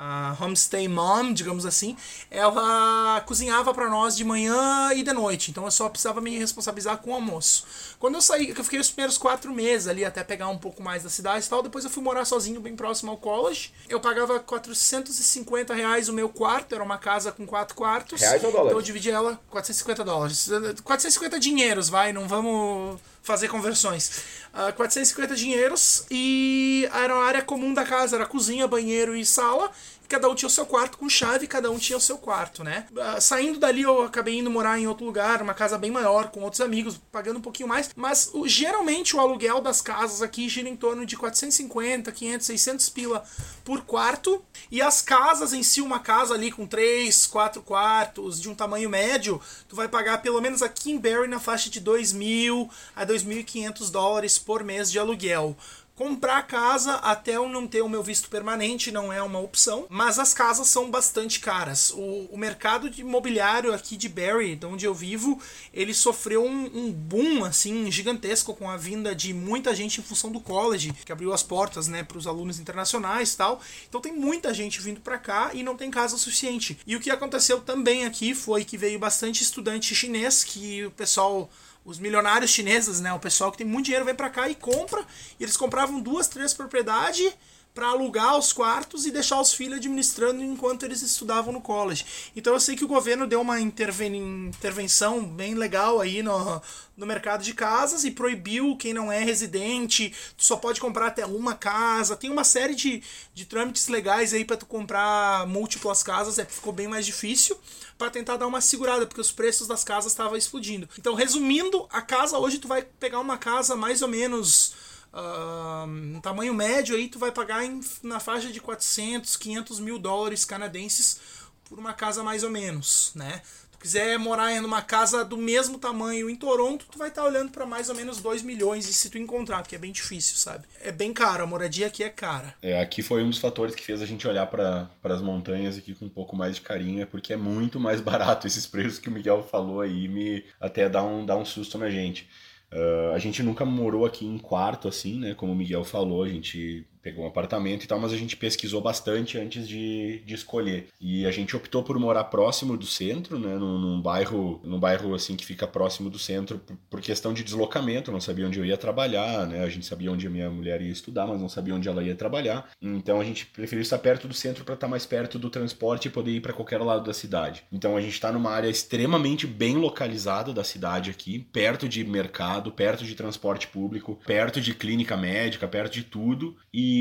A homestay mom, digamos assim, ela cozinhava para nós de manhã e de noite, então eu só precisava me responsabilizar com o almoço. Quando eu saí, eu fiquei os primeiros quatro meses ali até pegar um pouco mais da cidade e tal, depois eu fui morar sozinho bem próximo ao college. Eu pagava 450 reais o meu quarto, era uma casa com quatro quartos. Reais ou dólares? Então eu dividi ela 450 dólares. 450 dinheiros, vai, não vamos fazer conversões. Uh, 450 dinheiros e era uma área comum da casa, era cozinha, banheiro e sala. Cada um tinha o seu quarto com chave, cada um tinha o seu quarto, né? Uh, saindo dali eu acabei indo morar em outro lugar, uma casa bem maior, com outros amigos, pagando um pouquinho mais. Mas o, geralmente o aluguel das casas aqui gira em torno de 450, 500, 600 pila por quarto. E as casas em si, uma casa ali com 3, 4 quartos, de um tamanho médio, tu vai pagar pelo menos aqui em na faixa de 2 mil a 2.500 dólares por mês de aluguel. Comprar casa até eu não ter o meu visto permanente não é uma opção, mas as casas são bastante caras. O, o mercado de imobiliário aqui de Barrie, de onde eu vivo, ele sofreu um, um, boom assim gigantesco com a vinda de muita gente em função do college, que abriu as portas né, para os alunos internacionais e tal. Então tem muita gente vindo para cá e não tem casa suficiente. E o que aconteceu também aqui foi que veio bastante estudante chinês, que o pessoal os milionários chineses, né? O pessoal que tem muito dinheiro vem para cá e compra. E eles compravam duas, três propriedades para alugar os quartos e deixar os filhos administrando enquanto eles estudavam no college. Então eu sei que o governo deu uma interven intervenção bem legal aí no, no mercado de casas e proibiu quem não é residente, tu só pode comprar até uma casa. Tem uma série de, de trâmites legais aí para tu comprar múltiplas casas, é ficou bem mais difícil para tentar dar uma segurada, porque os preços das casas estavam explodindo. Então, resumindo, a casa hoje tu vai pegar uma casa mais ou menos uh, tamanho médio aí tu vai pagar em, na faixa de 400, 500 mil dólares canadenses por uma casa mais ou menos, né? Tu quiser morar em uma casa do mesmo tamanho em Toronto, tu vai estar tá olhando para mais ou menos 2 milhões e se tu encontrar, porque é bem difícil, sabe? É bem caro, a moradia aqui é cara. É, aqui foi um dos fatores que fez a gente olhar para as montanhas aqui com um pouco mais de carinho, é porque é muito mais barato esses preços que o Miguel falou aí, me até dá um, dá um susto na gente. Uh, a gente nunca morou aqui em quarto, assim, né? Como o Miguel falou, a gente pegou um apartamento e tal, mas a gente pesquisou bastante antes de, de escolher. E a gente optou por morar próximo do centro, né, num, num bairro, num bairro assim que fica próximo do centro por, por, questão de deslocamento, não sabia onde eu ia trabalhar, né? A gente sabia onde a minha mulher ia estudar, mas não sabia onde ela ia trabalhar. Então a gente preferiu estar perto do centro para estar mais perto do transporte e poder ir para qualquer lado da cidade. Então a gente está numa área extremamente bem localizada da cidade aqui, perto de mercado, perto de transporte público, perto de clínica médica, perto de tudo. E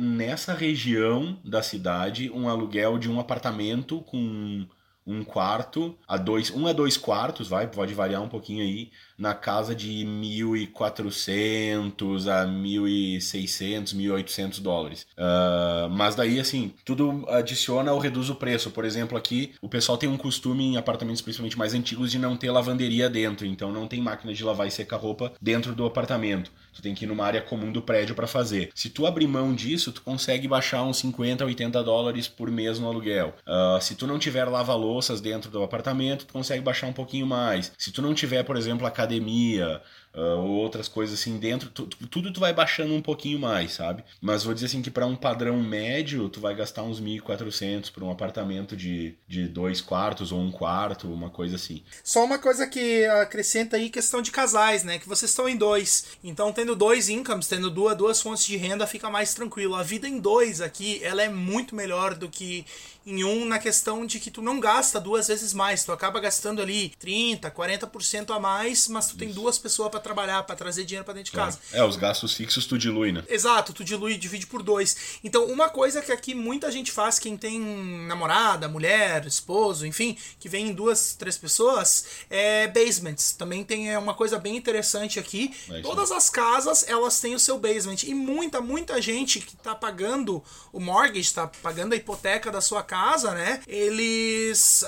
nessa região da cidade, um aluguel de um apartamento com um quarto, a dois, um a dois quartos, vai, pode variar um pouquinho aí, na casa de 1.400 a 1.600, 1.800 dólares. Uh, mas daí, assim, tudo adiciona ou reduz o preço. Por exemplo, aqui o pessoal tem um costume em apartamentos principalmente mais antigos de não ter lavanderia dentro, então não tem máquina de lavar e secar roupa dentro do apartamento. Tu tem que ir numa área comum do prédio para fazer. Se tu abrir mão disso, tu consegue baixar uns 50, 80 dólares por mês no aluguel. Uh, se tu não tiver lava-louças dentro do apartamento, tu consegue baixar um pouquinho mais. Se tu não tiver, por exemplo, a academia, uh, ou outras coisas assim dentro, tu, tu, tudo tu vai baixando um pouquinho mais, sabe? Mas vou dizer assim que para um padrão médio, tu vai gastar uns 1.400 para um apartamento de, de dois quartos ou um quarto, uma coisa assim. Só uma coisa que acrescenta aí, questão de casais, né? Que vocês estão em dois. Então, tendo dois incomes, tendo duas, duas fontes de renda, fica mais tranquilo. A vida em dois aqui, ela é muito melhor do que em um na questão de que tu não gasta duas vezes mais, tu acaba gastando ali 30, 40% a mais, mas tu Isso. tem duas pessoas para trabalhar, para trazer dinheiro para dentro de casa. É, os gastos fixos tu dilui, né? Exato, tu dilui, divide por dois. Então, uma coisa que aqui muita gente faz, quem tem namorada, mulher, esposo, enfim, que vem em duas, três pessoas, é basements. Também tem é uma coisa bem interessante aqui. É Todas as casas, elas têm o seu basement. E muita, muita gente que tá pagando o mortgage, tá pagando a hipoteca da sua casa, né? Eles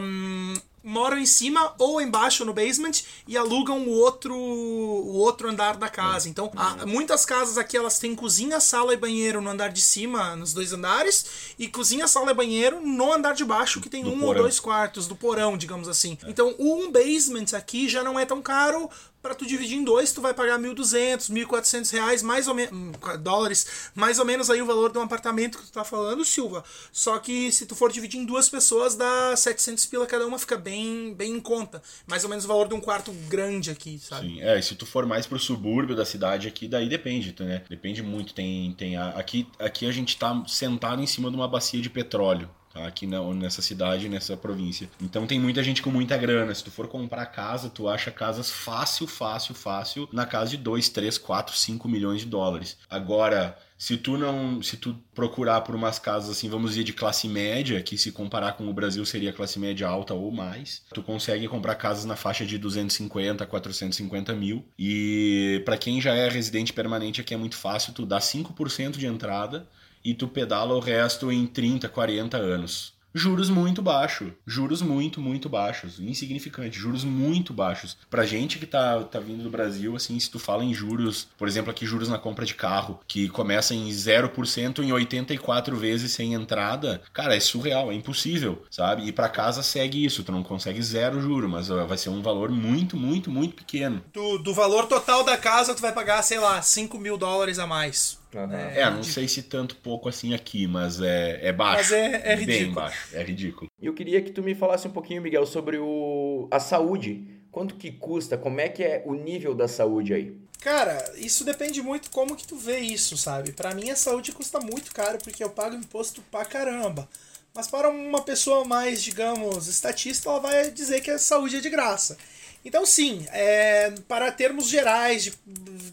um, moram em cima ou embaixo no basement e alugam o outro o outro andar da casa. Então, há, muitas casas aqui elas têm cozinha, sala e banheiro no andar de cima, nos dois andares, e cozinha, sala e banheiro no andar de baixo, que tem do um porão. ou dois quartos do porão, digamos assim. É. Então, um basement aqui já não é tão caro para tu dividir em dois, tu vai pagar 1.200, 1.400 reais, mais ou menos, hum, dólares, mais ou menos aí o valor de um apartamento que tu tá falando, Silva. Só que se tu for dividir em duas pessoas, dá 700 pila cada uma, fica bem, bem em conta. Mais ou menos o valor de um quarto grande aqui, sabe? Sim, é, se tu for mais pro subúrbio da cidade aqui, daí depende, né? Depende muito, tem, tem a, aqui, aqui a gente tá sentado em cima de uma bacia de petróleo tá? aqui na, nessa cidade, nessa província. Então tem muita gente com muita grana. Se tu for comprar casa, tu acha casas fácil, fácil, fácil, na casa de 2, 3, 4, 5 milhões de dólares. Agora, se tu não, se tu procurar por umas casas assim, vamos dizer de classe média, que se comparar com o Brasil seria classe média alta ou mais, tu consegue comprar casas na faixa de 250 a 450 mil. E para quem já é residente permanente aqui é muito fácil, tu dá 5% de entrada e tu pedala o resto em 30, 40 anos. Juros muito baixos, juros muito, muito baixos, insignificante, juros muito baixos. Pra gente que tá, tá vindo do Brasil, assim, se tu fala em juros, por exemplo, aqui juros na compra de carro, que começa em 0% em 84 vezes sem entrada, cara, é surreal, é impossível, sabe? E para casa segue isso, tu não consegue zero juro, mas vai ser um valor muito, muito, muito pequeno. Do, do valor total da casa, tu vai pagar, sei lá, 5 mil dólares a mais. Uhum. É, é, não sei se tanto pouco assim aqui, mas é, é baixo. Mas é, é ridículo. Bem baixo, é ridículo. E eu queria que tu me falasse um pouquinho, Miguel, sobre o, a saúde. Quanto que custa? Como é que é o nível da saúde aí? Cara, isso depende muito como que tu vê isso, sabe? Para mim a saúde custa muito caro porque eu pago imposto pra caramba. Mas para uma pessoa mais, digamos, estatista, ela vai dizer que a saúde é de graça. Então, sim, é, para termos gerais,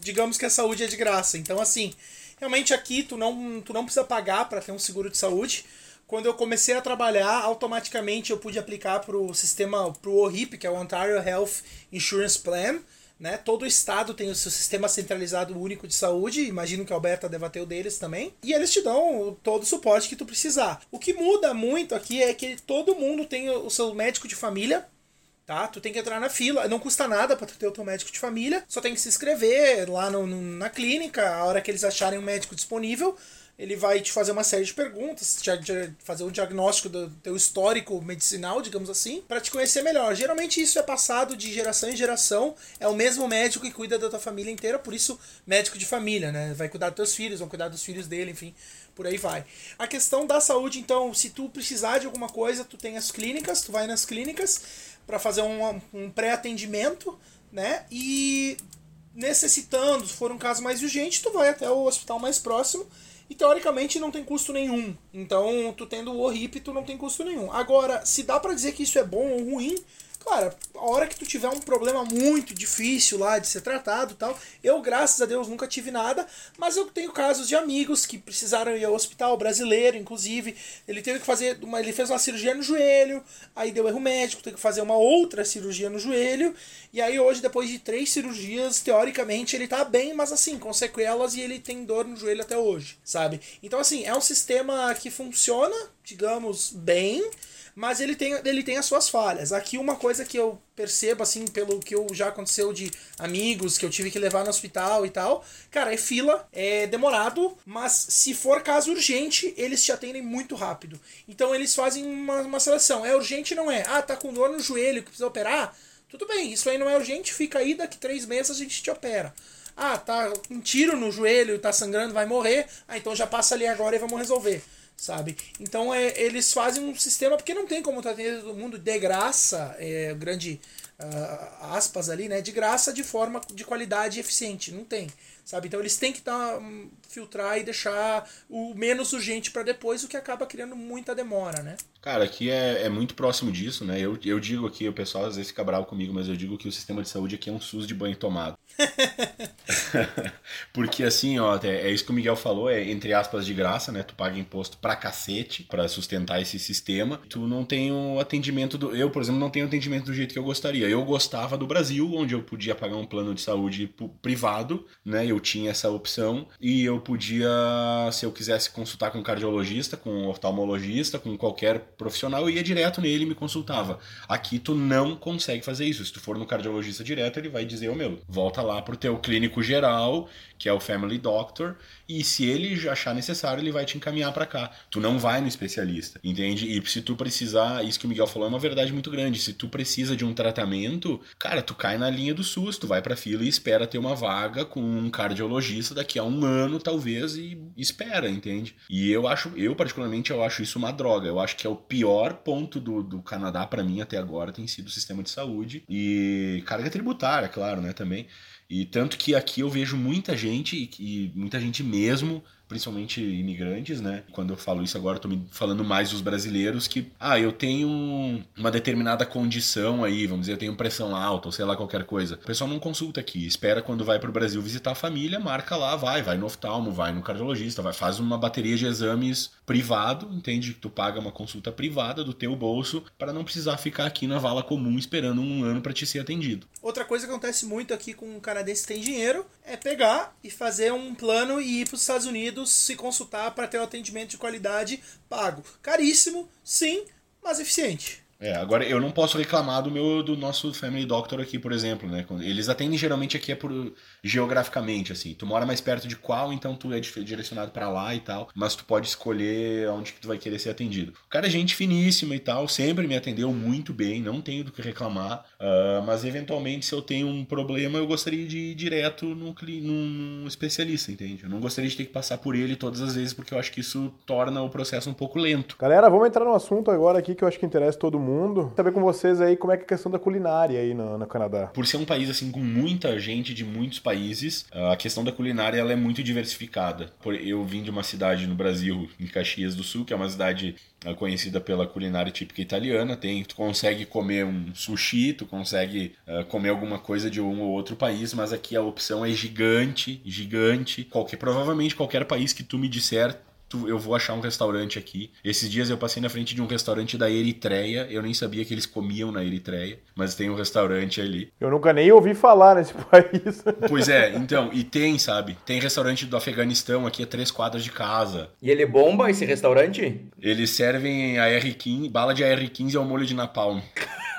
digamos que a saúde é de graça. Então, assim, Realmente aqui tu não, tu não precisa pagar para ter um seguro de saúde. Quando eu comecei a trabalhar, automaticamente eu pude aplicar para o sistema, para o OHIP, que é o Ontario Health Insurance Plan. Né? Todo estado tem o seu sistema centralizado único de saúde, imagino que a Alberta deva ter o deles também, e eles te dão todo o suporte que tu precisar. O que muda muito aqui é que todo mundo tem o seu médico de família, tá? Tu tem que entrar na fila, não custa nada para tu ter o teu médico de família, só tem que se inscrever lá no, no, na clínica, a hora que eles acharem um médico disponível, ele vai te fazer uma série de perguntas, fazer um diagnóstico do teu histórico medicinal, digamos assim, para te conhecer melhor. Geralmente isso é passado de geração em geração, é o mesmo médico que cuida da tua família inteira, por isso médico de família, né? Vai cuidar dos teus filhos, vão cuidar dos filhos dele, enfim, por aí vai. A questão da saúde, então, se tu precisar de alguma coisa, tu tem as clínicas, tu vai nas clínicas, para fazer um, um pré-atendimento, né? E necessitando, se for um caso mais urgente, tu vai até o hospital mais próximo e teoricamente não tem custo nenhum. Então, tu tendo o ORIP, tu não tem custo nenhum. Agora, se dá para dizer que isso é bom ou ruim, Cara, a hora que tu tiver um problema muito difícil lá de ser tratado tal, eu, graças a Deus, nunca tive nada, mas eu tenho casos de amigos que precisaram ir ao hospital, brasileiro, inclusive, ele teve que fazer uma, ele fez uma cirurgia no joelho, aí deu erro médico, teve que fazer uma outra cirurgia no joelho, e aí hoje, depois de três cirurgias, teoricamente ele tá bem, mas assim, com sequelas e ele tem dor no joelho até hoje, sabe? Então, assim, é um sistema que funciona, digamos, bem, mas ele tem, ele tem as suas falhas. Aqui uma coisa que eu percebo, assim, pelo que eu já aconteceu de amigos que eu tive que levar no hospital e tal, cara, é fila, é demorado, mas se for caso urgente, eles te atendem muito rápido. Então eles fazem uma, uma seleção. É urgente não é? Ah, tá com dor no joelho que precisa operar? Tudo bem, isso aí não é urgente, fica aí, daqui três meses a gente te opera. Ah, tá um tiro no joelho, tá sangrando, vai morrer. Ah, então já passa ali agora e vamos resolver. Sabe? Então é, eles fazem um sistema, porque não tem como atender todo mundo de graça, é, grande uh, aspas ali, né? De graça, de forma de qualidade eficiente. Não tem. Sabe? Então eles têm que tá, um, filtrar e deixar o menos urgente para depois, o que acaba criando muita demora, né? Cara, aqui é, é muito próximo disso, né? Eu, eu digo aqui, o pessoal às vezes fica bravo comigo, mas eu digo que o sistema de saúde aqui é um SUS de banho tomado. Porque assim, ó, é, é, isso que o Miguel falou, é entre aspas de graça, né? Tu paga imposto pra cacete pra sustentar esse sistema. Tu não tem o atendimento do. Eu, por exemplo, não tenho atendimento do jeito que eu gostaria. Eu gostava do Brasil, onde eu podia pagar um plano de saúde privado, né? Eu tinha essa opção e eu podia, se eu quisesse consultar com um cardiologista, com um oftalmologista, com qualquer profissional, eu ia direto nele e me consultava. Aqui tu não consegue fazer isso. Se tu for no cardiologista direto, ele vai dizer, ô oh, meu, volta lá pro teu clínico geral, que é o Family Doctor, e se ele achar necessário, ele vai te encaminhar para cá. Tu não vai no especialista, entende? E se tu precisar, isso que o Miguel falou é uma verdade muito grande. Se tu precisa de um tratamento, cara, tu cai na linha do SUS, tu vai pra fila e espera ter uma vaga com um cardiologista daqui a um ano, talvez, e espera, entende? E eu acho, eu particularmente, eu acho isso uma droga. Eu acho que é o pior ponto do, do Canadá para mim até agora tem sido o sistema de saúde e carga tributária, claro, né, também. E tanto que aqui eu vejo muita gente, e muita gente mesmo, principalmente imigrantes, né? Quando eu falo isso agora, eu tô me falando mais dos brasileiros que, ah, eu tenho uma determinada condição aí, vamos dizer, eu tenho pressão alta, ou sei lá, qualquer coisa. O pessoal não consulta aqui, espera quando vai pro Brasil visitar a família, marca lá, vai, vai no oftalmo, vai no cardiologista, vai, faz uma bateria de exames privado, entende? Tu paga uma consulta privada do teu bolso para não precisar ficar aqui na vala comum esperando um ano para te ser atendido. Outra coisa que acontece muito aqui com o canadense que tem dinheiro é pegar e fazer um plano e ir para os Estados Unidos se consultar para ter um atendimento de qualidade pago. Caríssimo, sim, mas eficiente. É, agora eu não posso reclamar do meu do nosso Family Doctor aqui, por exemplo, né? Eles atendem geralmente aqui é por geograficamente assim. Tu mora mais perto de qual, então tu é direcionado para lá e tal, mas tu pode escolher onde que tu vai querer ser atendido. O cara é gente finíssima e tal, sempre me atendeu muito bem, não tenho do que reclamar, uh, mas eventualmente se eu tenho um problema, eu gostaria de ir direto num, num especialista, entende? Eu não gostaria de ter que passar por ele todas as vezes, porque eu acho que isso torna o processo um pouco lento. Galera, vamos entrar no assunto agora aqui que eu acho que interessa todo mundo mundo. Saber com vocês aí como é que é a questão da culinária aí no, no Canadá. Por ser um país assim com muita gente de muitos países, a questão da culinária ela é muito diversificada. Eu vim de uma cidade no Brasil, em Caxias do Sul, que é uma cidade ah, conhecida pela culinária típica italiana. Tem, tu consegue comer um sushi, tu consegue uh, comer alguma coisa de um ou outro país, mas aqui a opção é gigante, gigante. Qualquer, provavelmente qualquer país que tu me disser tu, eu vou achar um restaurante aqui. Esses dias eu passei na frente de um restaurante da Eritreia. Eu nem sabia que eles comiam na Eritreia, mas tem um restaurante ali. Eu nunca nem ouvi falar nesse país. Pois é, então, e tem, sabe? Tem restaurante do Afeganistão aqui a três quadras de casa. E ele bomba esse restaurante? Eles servem AR-15, bala de AR-15 ao molho de napalm.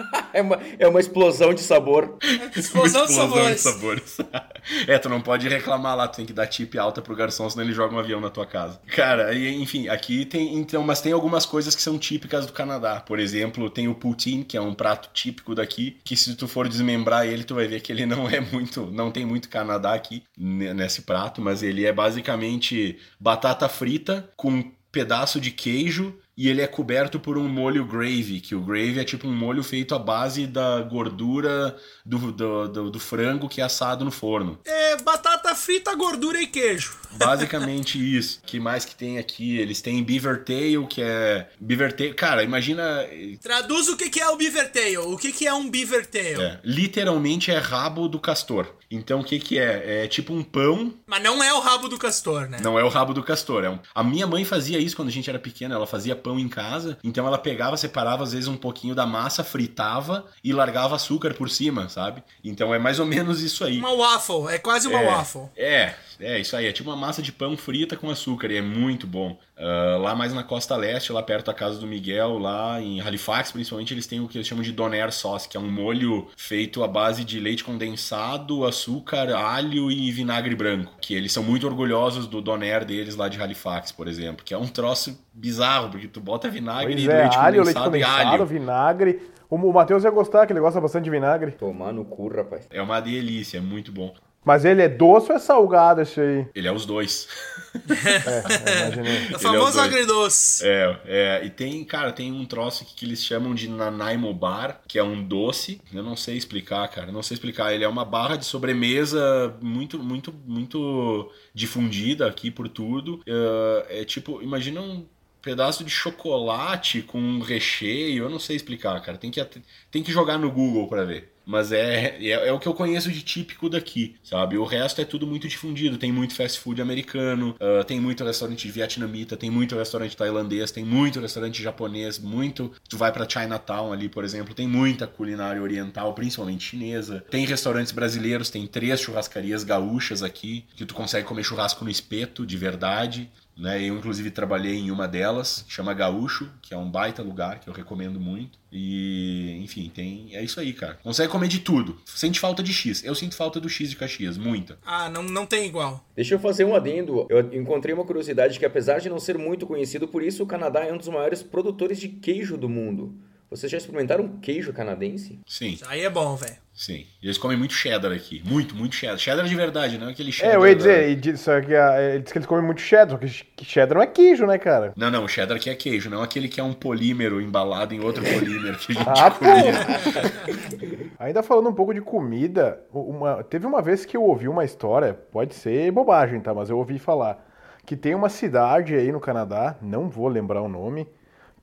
é, uma, é uma explosão de sabor. explosão, de sabores. De sabores. é, tu não pode reclamar lá, tu tem que dar tip alta pro garçom, senão ele joga um avião na tua casa. Cara, e, enfim, aqui tem, então, mas tem algumas coisas que são típicas do Canadá. Por exemplo, tem o poutine, que é um prato típico daqui, que se tu for desmembrar ele, tu vai ver que ele não é muito, não tem muito Canadá aqui nesse prato, mas ele é basicamente batata frita com pedaço de queijo e ele é coberto por um molho gravy, que o gravy é tipo um molho feito à base da gordura do, do, do, do frango que é assado no forno. É batata frita, gordura e queijo. Basicamente isso. que mais que tem aqui? Eles têm beaver tail, que é... Beaver tail... Cara, imagina... Traduz o que é o beaver tail. O que é um beaver tail? É, literalmente é rabo do castor. Então o que que é? É tipo um pão... Mas não é o rabo do castor, né? Não é o rabo do castor. É um... A minha mãe fazia isso quando a gente era pequena. Ela fazia pão em casa. Então ela pegava, separava às vezes um pouquinho da massa, fritava e largava açúcar por cima, sabe? Então é mais ou menos isso aí. Uma waffle, é quase uma é, waffle. É, é isso aí. É tipo uma massa de pão frita com açúcar e é muito bom. Uh, lá mais na costa leste, lá perto da casa do Miguel, lá em Halifax, principalmente, eles têm o que eles chamam de doner sauce, que é um molho feito à base de leite condensado, açúcar, alho e vinagre branco. Que eles são muito orgulhosos do doner deles lá de Halifax, por exemplo, que é um troço bizarro, porque tu bota vinagre Pois e é, leite, alho, leite condensado e condensado, alho. vinagre. O, o Matheus ia gostar, que ele gosta bastante de vinagre. Tomar no cu, rapaz. É uma delícia, é muito bom. Mas ele é doce ou é salgado esse aí? Ele é os dois. É, imaginei. O é famoso os dois. agridoce. É, é, e tem, cara, tem um troço aqui que eles chamam de Nanaimo Bar, que é um doce. Eu não sei explicar, cara, eu não sei explicar. Ele é uma barra de sobremesa muito, muito, muito difundida aqui por tudo. É, é tipo, imagina um pedaço de chocolate com um recheio, eu não sei explicar, cara. Tem que, tem que jogar no Google pra ver. Mas é, é, é o que eu conheço de típico daqui, sabe? O resto é tudo muito difundido. Tem muito fast food americano, ah, tem muito restaurante vietnamita, tem muito restaurante tailandês, tem muito restaurante japonês, muito. Tu vai pra Chinatown ali, por exemplo, tem muita culinária oriental, principalmente chinesa. Tem restaurantes brasileiros, tem três churrascarias gaúchas aqui, que tu consegue comer churrasco no espeto, de verdade. Né? Eu, inclusive, trabalhei em uma delas, que chama Gaúcho, que é um baita lugar, que eu recomendo muito. E, enfim, tem. É isso aí, cara. Consegue comer de tudo. Sente falta de X. Eu sinto falta do X de Caxias, muita. Ah, não, não tem igual. Deixa eu fazer um adendo. Eu encontrei uma curiosidade que, apesar de não ser muito conhecido, por isso o Canadá é um dos maiores produtores de queijo do mundo. Vocês já experimentaram queijo canadense? Sim, Aí é bom, velho. sim. E eles comem muito cheddar aqui. Muito, muito cheddar. Cheddar de verdade, não é aquele cheddar. É, eu ia da- dizer, diz- só que a- ele diz que eles comem muito cheddar, só que que cheddar não é queijo, né, cara? Não, não, o cheddar que é queijo, não aquele que é um polímero embalado em outro polímero que a gente Ah, comia. Ainda falando um pouco de comida, uma- teve uma vez que eu ouvi uma história, pode ser bobagem, tá? Mas eu ouvi falar que tem uma cidade aí no Canadá, não vou lembrar o nome,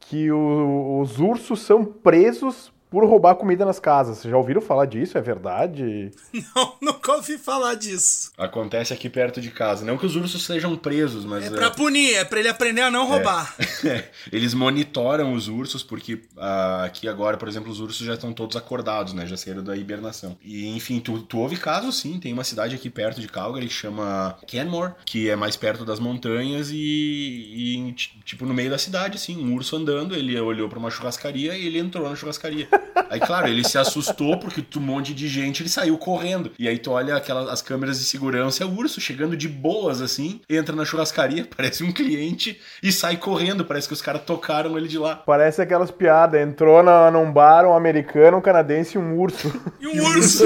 que o- os ursos são presos por roubar comida nas casas. Vocês já ouviram falar disso? É verdade? Não, nunca ouvi falar disso. Acontece aqui perto de casa. Não que os ursos sejam presos, mas. É é, pra punir, é pra ele aprender a não roubar. Eles monitoram os ursos, porque ah, aqui agora, por exemplo, os ursos já estão todos acordados, né? Já saíram da hibernação. E, enfim, tu, tu ouve casos, sim. Tem uma cidade aqui perto de Calgary que chama Canmore, que é mais perto das montanhas e, e, ti- tipo, no meio da cidade, assim, um urso andando, ele olhou pra uma churrascaria e ele entrou na churrascaria. Aí, claro, ele se assustou porque tu, um monte de gente, ele saiu correndo. E aí tu olha aquelas, as câmeras de segurança, é o urso chegando de boas, assim, entra na churrascaria, parece um cliente e sai correndo. Parece que os caras tocaram ele de lá. Parece aquelas piadas. Entrou na, num bar um americano, um canadense e um urso. E um urso.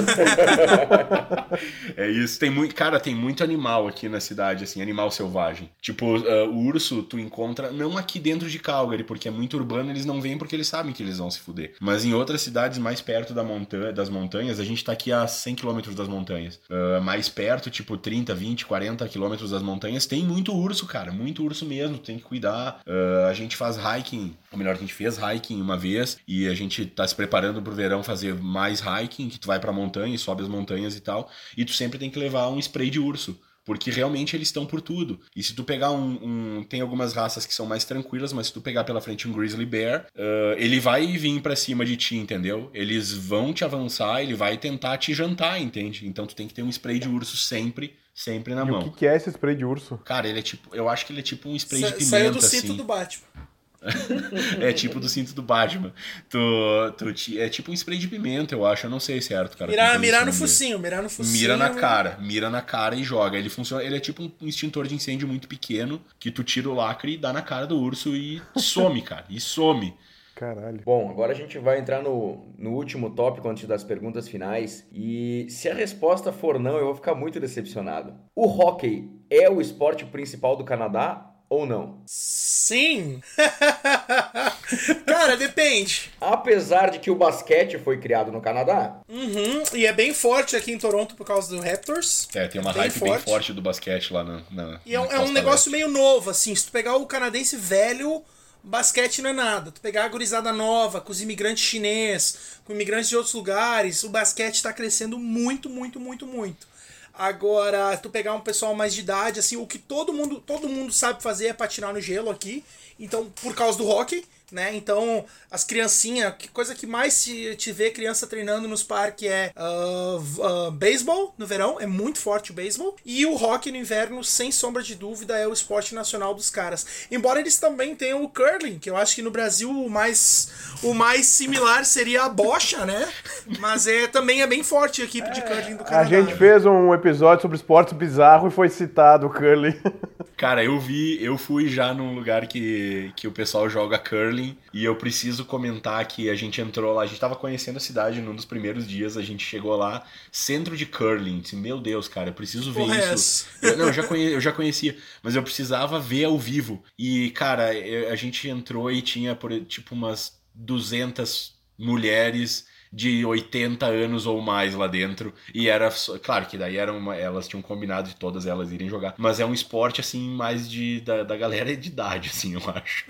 É isso. Tem muito, cara, tem muito animal aqui na cidade, assim, animal selvagem. Tipo, ah, o urso tu encontra não aqui dentro de Calgary, porque é muito urbano, eles não vêm porque eles sabem que eles vão se fuder. Mas em outras cidades mais perto da montanha, das montanhas, a gente tá aqui a 100 km das montanhas. Ah, mais perto, tipo 30, 20, 40 km das montanhas, tem muito urso, cara, muito urso mesmo, tem que cuidar. Ah, a gente faz hiking, ou melhor, a gente fez hiking uma vez e a gente tá se preparando pro verão fazer mais hiking, que tu vai pra montanha e sobe as montanhas e tal, e tu sempre tem que levar um spray de urso. Porque realmente eles estão por tudo. E se tu pegar um, um- Tem algumas raças que são mais tranquilas, mas se tu pegar pela frente um Grizzly Bear, ah, ele vai vir pra cima de ti, entendeu? Eles vão te avançar, ele vai tentar te jantar, entende? Então tu tem que ter um spray de urso sempre, sempre na E o mão. que, que é esse spray de urso? Cara, ele é tipo. Eu acho que ele é tipo um spray de Sa- pimenta. Saiu do cinto assim. do Batman. É tipo do cinto do Batman. Tu, tu é tipo um spray de pimenta, eu acho. Eu não sei certo, cara. Mirar, mirar no focinho, mirar no focinho. Mira na cara, mira na cara e joga. Ele funciona. Ele é tipo um extintor de incêndio muito pequeno que tu tira o lacre e dá na cara do urso e some, cara. E some. Caralho. Bom, agora a gente vai entrar no, no último tópico antes das perguntas finais. E se a resposta for não, eu vou ficar muito decepcionado. O hockey é o esporte principal do Canadá ou não? Sim. Cara, depende. Apesar de que o basquete foi criado no Canadá, Uhum. E é bem forte aqui em Toronto por causa do Raptors. É, tem uma Bem hype bem forte. forte do basquete lá na. na E é na um, é um negócio meio novo, assim. Se tu pegar o canadense velho, basquete não é nada. Tu pegar a gurizada nova, com os imigrantes chinês, com imigrantes de outros lugares, o basquete tá crescendo muito, muito, muito, muito. Agora, tu pegar um pessoal mais de idade, assim, o que todo mundo, todo mundo sabe fazer é patinar no gelo aqui. Então, por causa do hockey, né? Então, as criancinhas, que coisa que mais te, te vê criança treinando nos parques é uh, uh, beisebol no verão, é muito forte o beisebol, e o hockey no inverno, sem sombra de dúvida, é o esporte nacional dos caras. Embora eles também tenham o curling, que eu acho que no Brasil o mais, o mais similar seria a bocha, né? Mas é, também é bem forte a equipe de curling do Canadá. A gente fez um episódio sobre esportes bizarro e foi citado o curling. Cara, eu vi, eu fui já num lugar que, que o pessoal joga curling e eu preciso comentar que a gente entrou lá, a gente tava conhecendo a cidade num dos primeiros dias, a gente chegou lá, centro de curling. Disse, Meu Deus, cara, eu preciso ver Porra é isso. Eu, não, eu já, conhe, eu já conhecia, mas eu precisava ver ao vivo. E, cara, eu- a gente entrou e tinha, por, tipo, umas 200 mulheres de 80 anos ou mais lá dentro. E era. Claro que daí eram uma- elas tinham combinado de todas elas irem jogar. Mas é um esporte, assim, mais de, da, da galera de idade, assim, eu acho.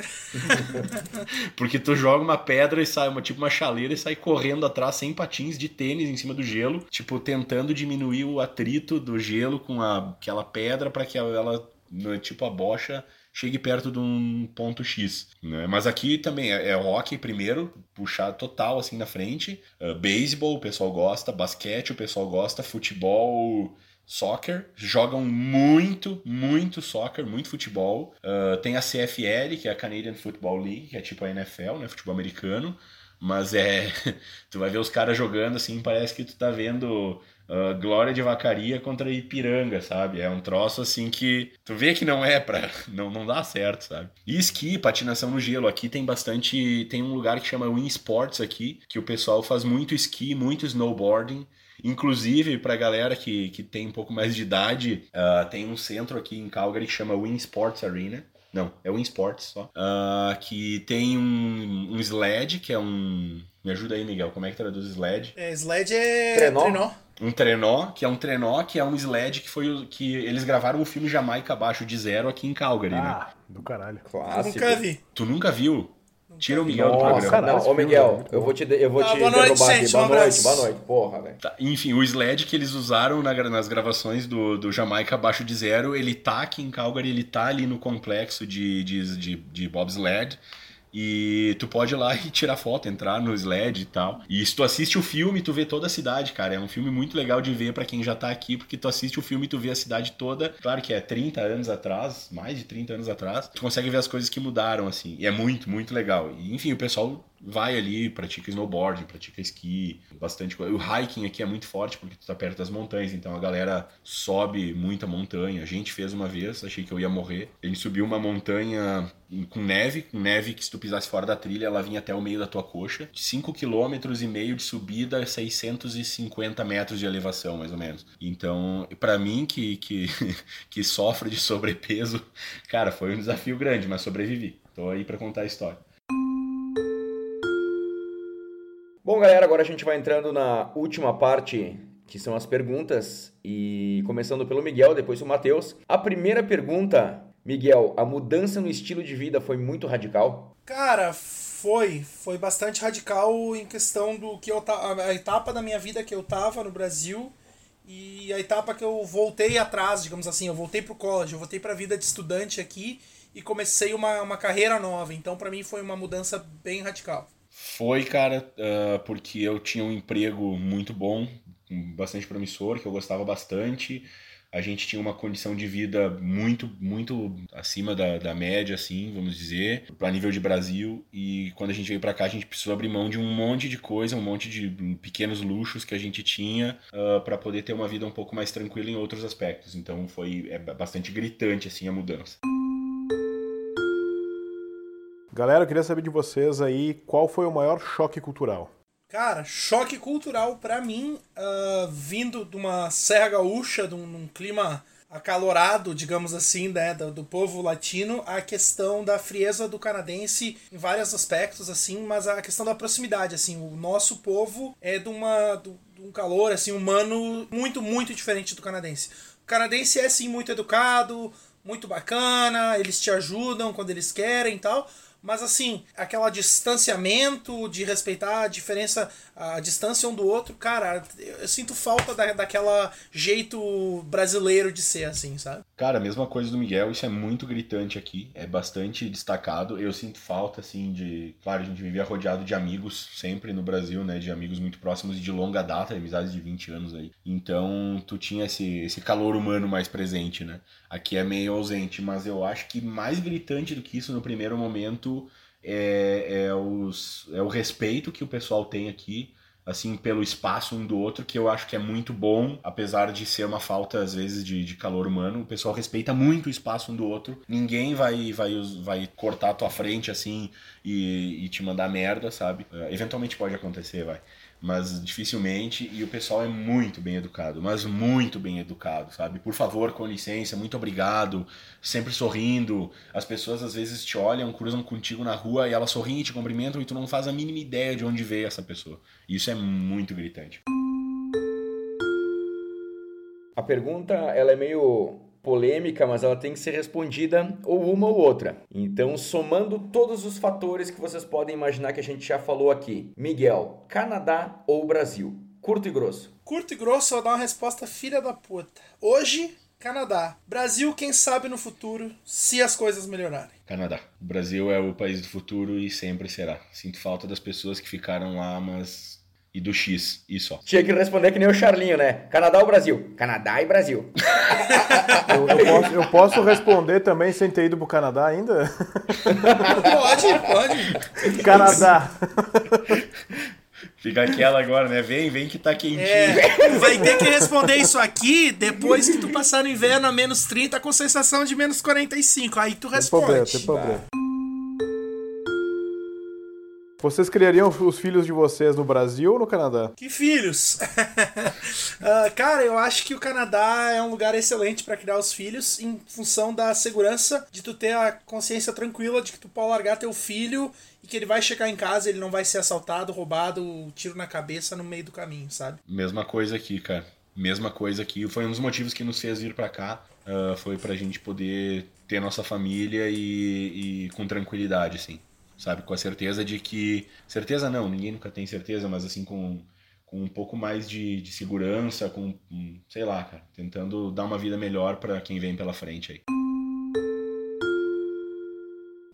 Porque tu joga uma pedra e sai, uma, tipo uma chaleira e sai correndo atrás sem patins de tênis em cima do gelo, tipo, tentando diminuir o atrito do gelo com a, aquela pedra para que ela, no- tipo a bocha, chegue perto de um ponto X. Né? Mas aqui também é, é hockey primeiro, puxar total assim na frente, uh, beisebol o pessoal gosta, basquete o pessoal gosta, futebol soccer, jogam muito, muito soccer, muito futebol. Uh, tem a CFL, que é a Canadian Football League, que é tipo a NFL, né, futebol americano. Mas é. Tu vai ver os caras jogando assim, parece que tu tá vendo uh, Glória de Vacaria contra Ipiranga, sabe? É um troço assim que tu vê que não é pra. Não, não dá certo, sabe? E esqui, patinação no gelo. Aqui tem bastante. Tem um lugar que chama Win Sports aqui, que o pessoal faz muito esqui, muito snowboarding. Inclusive, pra galera que, que tem um pouco mais de idade, uh, tem um centro aqui em Calgary que chama Win Sports Arena. Não, é o Sports só. Uh, que tem um, um sled, que é um. Me ajuda aí, Miguel. Como é que traduz sled? É, sled é Trenó? trenó. Um trenó, que é um trenó, que é um sled que foi o, que eles gravaram o filme Jamaica Abaixo de Zero aqui em Calgary, né? Ah, do caralho. Clássico. Nunca vi. Tu nunca viu? Tira o Miguel do Nossa, programa. Caralho, não, esse ô é Miguel, eu vou te, eu vou Ah, te boa noite, derrubar gente, aqui. Boa um noite, abraço. boa noite. Porra, velho. Tá, Enfim, o sled que eles usaram na nas gravações do, do Jamaica Abaixo de Zero, ele tá aqui em Calgary, ele tá ali no complexo de, de, de, de bobsled. E tu pode ir lá e tirar foto, entrar no sled e tal. E se tu assiste o filme, tu vê toda a cidade, cara. É um filme muito legal de ver pra quem já tá aqui, porque tu assiste o filme e tu vê a cidade toda. Claro que é 30 anos atrás, mais de 30 anos atrás. Tu consegue ver as coisas que mudaram, assim. E é muito, muito legal. E, enfim, o pessoal vai ali, pratica snowboarding, pratica esqui, bastante coisa. O hiking aqui é muito forte porque tu tá perto das montanhas, então a galera sobe muita montanha. A gente fez uma vez, achei que eu ia morrer. A gente subiu uma montanha com neve, com neve que se tu pisasse fora da trilha, ela vinha até o meio da tua coxa. 5 km e meio de subida, 650 metros de elevação, mais ou menos. Então, pra mim que, que, que sofre de sobrepeso, cara, foi um desafio grande, mas sobrevivi. Tô aí pra contar a história. Bom, galera, agora a gente vai entrando na última parte, que são as perguntas. E começando pelo Miguel, depois o Matheus. A primeira pergunta, Miguel, a mudança no estilo de vida foi muito radical? Cara, foi. Foi bastante radical em questão do que eu ta- a etapa da minha vida que eu tava no Brasil e a etapa que eu voltei atrás, digamos assim, eu voltei pro college, eu voltei pra vida de estudante aqui e comecei uma, uma carreira nova. Então, pra mim foi uma mudança bem radical. Foi, cara, ah, porque eu tinha um emprego muito bom, bastante promissor, que eu gostava bastante. A gente tinha uma condição de vida muito, muito acima da, da média, assim, vamos dizer, para nível de Brasil. E quando a gente veio para cá, a gente precisou abrir mão de um monte de coisa, um monte de pequenos luxos que a gente tinha para poder ter uma vida um pouco mais tranquila em outros aspectos. Então foi é bastante gritante, assim, a mudança. Galera, eu queria saber de vocês aí qual foi o maior choque cultural. Cara, choque cultural pra mim, ah, vindo de uma Serra Gaúcha, de um, num clima acalorado, digamos assim, né, do, do povo latino, a questão da frieza do canadense em vários aspectos, assim, mas a questão da proximidade, assim, o nosso povo é de, uma, de um calor, assim, humano muito, muito diferente do canadense. O canadense é, sim, muito educado, muito bacana, eles te ajudam quando eles querem e tal, mas assim, aquela distanciamento de respeitar a diferença, a distância um do outro, cara, eu sinto falta da, daquela jeito brasileiro de ser, assim, sabe? Cara, mesma coisa do Miguel, isso é muito gritante aqui, é bastante destacado. Eu sinto falta, assim, de. Claro, a gente vivia rodeado de amigos sempre no Brasil, né? De amigos muito próximos e de longa data, amizades de 20 anos aí. Então, tu tinha esse, esse calor humano mais presente, né? Aqui é meio ausente, mas eu acho que mais gritante do que isso no primeiro momento é, é, os, é o respeito que o pessoal tem aqui assim, pelo espaço um do outro, que eu acho que é muito bom, apesar de ser uma falta, às vezes, de, de calor humano. O pessoal respeita muito o espaço um do outro. Ninguém vai, vai, vai cortar a tua frente, assim, e, e te mandar merda, sabe? Uh, eventualmente pode acontecer, vai mas dificilmente, e o pessoal é muito bem educado, mas muito bem educado, sabe? Por favor, com licença, muito obrigado, sempre sorrindo. As pessoas às vezes te olham, cruzam contigo na rua e elas sorriem e te cumprimentam e tu não faz a mínima ideia de onde veio essa pessoa. Isso é muito gritante. A pergunta, ela é meio polêmica, mas ela tem que ser respondida ou uma ou outra. Então, somando todos os fatores que vocês podem imaginar que a gente já falou aqui. Miguel, Canadá ou Brasil? Curto e grosso. Curto e grosso, eu vou dar uma resposta filha da puta. Hoje, Canadá. Brasil, quem sabe no futuro, se as coisas melhorarem. Canadá. O Brasil é o país do futuro e sempre será. Sinto falta das pessoas que ficaram lá, mas e do X, e só. Tinha que responder que nem o Charlinho, né? Canadá ou Brasil? Canadá e Brasil. eu, eu, posso, eu, posso, responder também sem ter ido pro Canadá ainda? pode, pode. Canadá. Fica aquela agora, né? Vem, vem que tá quentinho. É, vai ter que responder isso aqui depois que tu passar no inverno a menos 30 com sensação de menos 45. Aí tu responde. Tem problema, tem problema. Vocês criariam os filhos de vocês no Brasil ou no Canadá? Que filhos? uh, cara, eu acho que o Canadá é um lugar excelente para criar os filhos em função da segurança de tu ter a consciência tranquila de que tu pode largar teu filho e que ele vai chegar em casa, ele não vai ser assaltado, roubado, tiro na cabeça no meio do caminho, sabe? Mesma coisa aqui, cara. Mesma coisa aqui. Foi um dos motivos que nos fez vir para cá. Uh, foi pra gente poder ter nossa família e, e com tranquilidade, assim sabe? Com a certeza de que. Certeza não, ninguém nunca tem certeza, mas assim, com, com um pouco mais de, de segurança, com, sei lá, cara, tentando dar uma vida melhor para quem vem pela frente aí.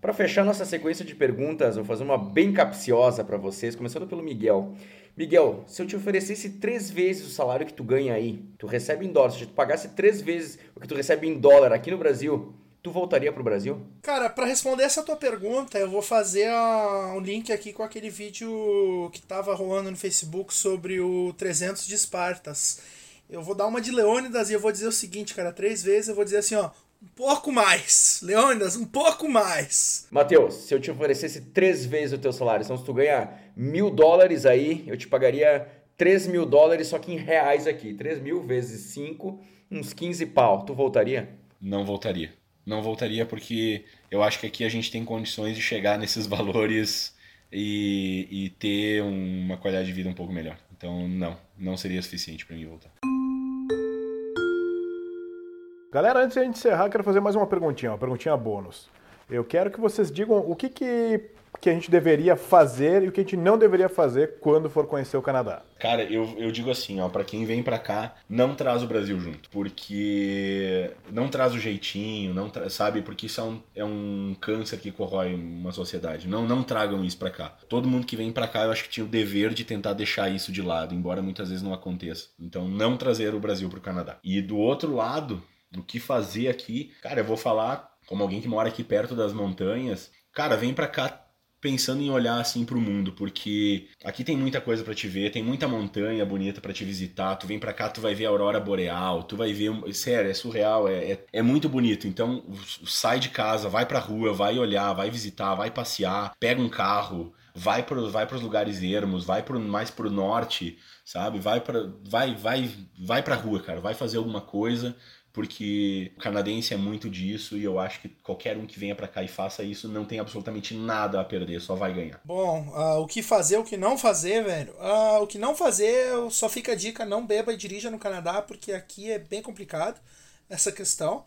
Para fechar nossa sequência de perguntas, vou fazer uma bem capciosa para vocês, começando pelo Miguel. Miguel, se eu te oferecesse três vezes o salário que tu ganha aí, tu recebe em dólar, se tu pagasse três vezes o que tu recebe em dólar aqui no Brasil, Tu voltaria pro Brasil? Cara, para responder essa tua pergunta, eu vou fazer um link aqui com aquele vídeo que tava rolando no Facebook sobre o 300 de Espartas. Eu vou dar uma de Leônidas e eu vou dizer o seguinte, cara, três vezes eu vou dizer assim, ó, um pouco mais. Leônidas, um pouco mais. Matheus, se eu te oferecesse três vezes o teu salário, então se tu ganhar mil dólares aí, eu te pagaria 3 mil dólares, só que em reais aqui. 3 mil vezes 5, uns 15 pau. Tu voltaria? Não voltaria não voltaria porque eu acho que aqui a gente tem condições de chegar nesses valores e, e ter uma qualidade de vida um pouco melhor. Então, não, não seria suficiente para mim voltar. Galera, antes de a gente encerrar, quero fazer mais uma perguntinha, uma perguntinha bônus. Eu quero que vocês digam o que, que que a gente deveria fazer e o que a gente não deveria fazer quando for conhecer o Canadá? Cara, eu, eu digo assim, ó, para quem vem para cá, não traz o Brasil junto, porque não traz o jeitinho, não sabe, porque isso é um, é um câncer que corrói uma sociedade. Não, não tragam isso para cá. Todo mundo que vem para cá, eu acho que tinha o dever de tentar deixar isso de lado, embora muitas vezes não aconteça. Então, não trazer o Brasil pro Canadá. E do outro lado, o que fazer aqui, cara, eu vou falar como alguém que mora aqui perto das montanhas, cara, vem para cá pensando em olhar assim para o mundo, porque aqui tem muita coisa para te ver, tem muita montanha bonita para te visitar. Tu vem para cá, tu vai ver a aurora boreal, tu vai ver, sério, é surreal, é, é, é, muito bonito. Então, sai de casa, vai pra rua, vai olhar, vai visitar, vai passear, pega um carro, vai para vai os lugares ermos, vai pro, mais pro norte, sabe? Vai para vai vai vai pra rua, cara, vai fazer alguma coisa porque o canadense é muito disso e eu acho que qualquer um que venha para cá e faça isso não tem absolutamente nada a perder, só vai ganhar. Bom, uh, o que fazer, o que não fazer, velho? Uh, o que não fazer, só fica a dica: não beba e dirija no Canadá, porque aqui é bem complicado essa questão.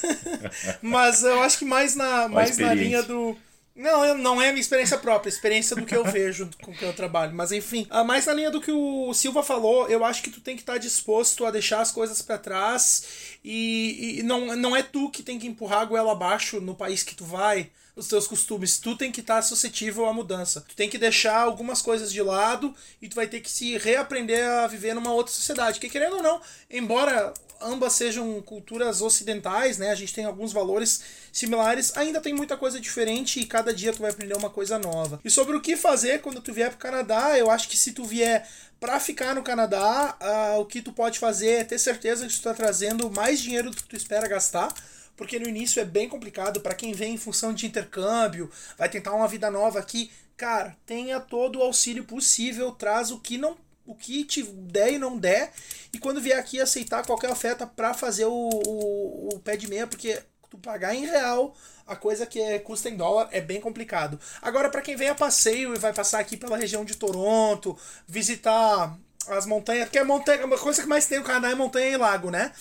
Mas eu acho que mais na, mais na linha do Não, não é a minha experiência própria, a experiência do que eu vejo com o que eu trabalho. Mas enfim, ah, mais na linha do que o Silva falou, eu acho que tu tem que estar disposto a deixar as coisas para trás e, e, não, não é tu que tem que empurrar a goela abaixo no país que tu vai, os teus costumes. Tu tem que estar suscetível à mudança. Tu tem que deixar algumas coisas de lado e tu vai ter que se reaprender a viver numa outra sociedade. Que querendo ou não, embora ambas sejam culturas ocidentais, né? A gente tem alguns valores similares, ainda tem muita coisa diferente e cada dia tu vai aprender uma coisa nova. E sobre o que fazer quando tu vier pro Canadá, eu acho que se tu vier para ficar no Canadá, uh, o que tu pode fazer é ter certeza que tu tá trazendo mais dinheiro do que tu espera gastar porque no início é bem complicado para quem vem em função de intercâmbio, vai tentar uma vida nova aqui. Cara, tenha todo o auxílio possível, traz o que não o que te der e não der. E quando vier aqui aceitar qualquer oferta para fazer o, o, o, pé de meia, porque tu pagar em real a coisa que é, custa em dólar é bem complicado. Agora, para quem vem a passeio e vai passar aqui pela região de Toronto, visitar as montanhas, porque a montanha, uma coisa que mais tem no Canadá é montanha e lago, né?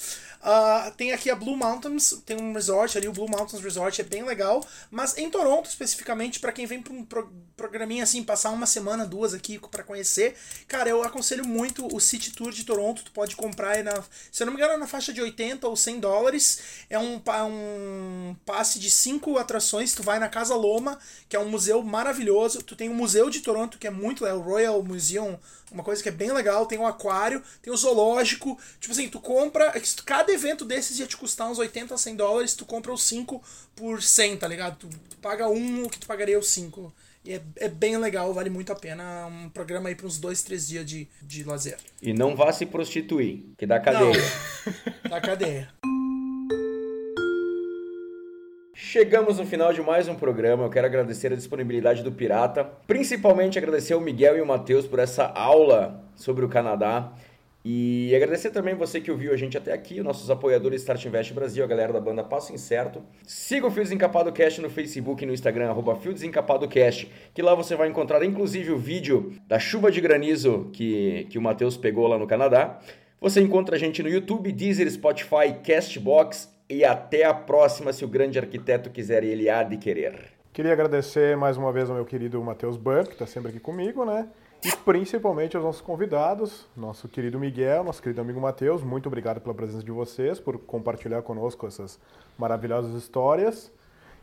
Uh, tem aqui a Blue Mountains, tem um resort ali, o Blue Mountains Resort é bem legal. Mas em Toronto, especificamente, para quem vem pra um pro programinha assim, passar uma semana, duas aqui para conhecer, cara, eu aconselho muito o City Tour de Toronto. Tu pode comprar na, se eu não me engano, na faixa de 80 ou 100 dólares. É um, um passe de cinco atrações. Tu vai na Casa Loma, que é um museu maravilhoso. Tu tem o Museu de Toronto, que é muito legal, o Royal Museum uma coisa que é bem legal, tem o um aquário, tem o zoológico. Tipo assim, tu compra. Cada evento desses ia te custar uns 80 a 100 dólares, tu compra os 5 por 100, tá ligado? Tu, tu paga um o que tu pagaria os 5. E é, é bem legal, vale muito a pena. Um programa aí para uns dois, três dias de, de lazer. E não vá se prostituir, que dá cadeia. Não, dá cadeia. Chegamos no final de mais um programa. Eu quero agradecer a disponibilidade do Pirata, principalmente agradecer ao Miguel e o Matheus por essa aula sobre o Canadá. E agradecer também você que ouviu a gente até aqui, os nossos apoiadores Start Invest Brasil, a galera da banda Passo Incerto. Siga o Fio Desencapado Cast no Facebook e no Instagram, arroba Fio Desencapado Cast, que lá você vai encontrar inclusive o vídeo da chuva de granizo que, que o Matheus pegou lá no Canadá. Você encontra a gente no YouTube, Deezer, Spotify, Castbox e até a próxima, se o grande arquiteto quiser, ele há de querer. Queria agradecer mais uma vez ao meu querido Matheus Burke, que está sempre aqui comigo, né? E principalmente aos nossos convidados, nosso querido Miguel, nosso querido amigo Matheus. Muito obrigado pela presença de vocês, por compartilhar conosco essas maravilhosas histórias.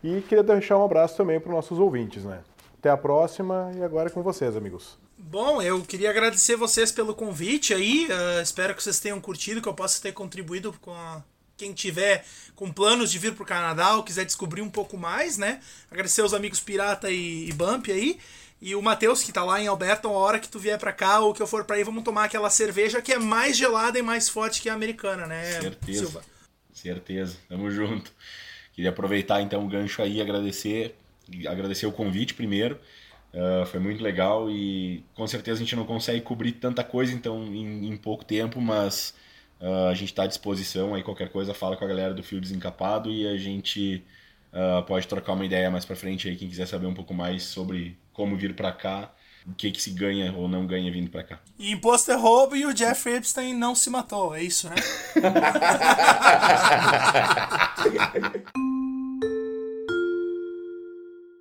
E queria deixar um abraço também para os nossos ouvintes, né? Até a próxima e agora é com vocês, amigos. Bom, eu queria agradecer vocês pelo convite aí. Uh, espero que vocês tenham curtido, que eu possa ter contribuído com a quem tiver com planos de vir para o Canadá ou quiser descobrir um pouco mais, né? Agradecer aos amigos Pirata e, e Bump aí. E o Matheus, que tá lá em Alberta, a hora que tu vier para cá ou que eu for para aí, vamos tomar aquela cerveja que é mais gelada e mais forte que a americana, né, Certeza. Silva? Certeza, tamo junto. Queria aproveitar então o gancho aí e agradecer, agradecer o convite primeiro. Uh, foi muito legal e com certeza a gente não consegue cobrir tanta coisa então em, em pouco tempo, mas Uh, a gente está à disposição aí, qualquer coisa, fala com a galera do Fio Desencapado e a gente uh, pode trocar uma ideia mais para frente aí, quem quiser saber um pouco mais sobre como vir para cá, o que, que se ganha ou não ganha vindo para cá. E imposto é roubo e o Jeff Epstein não se matou, é isso, né?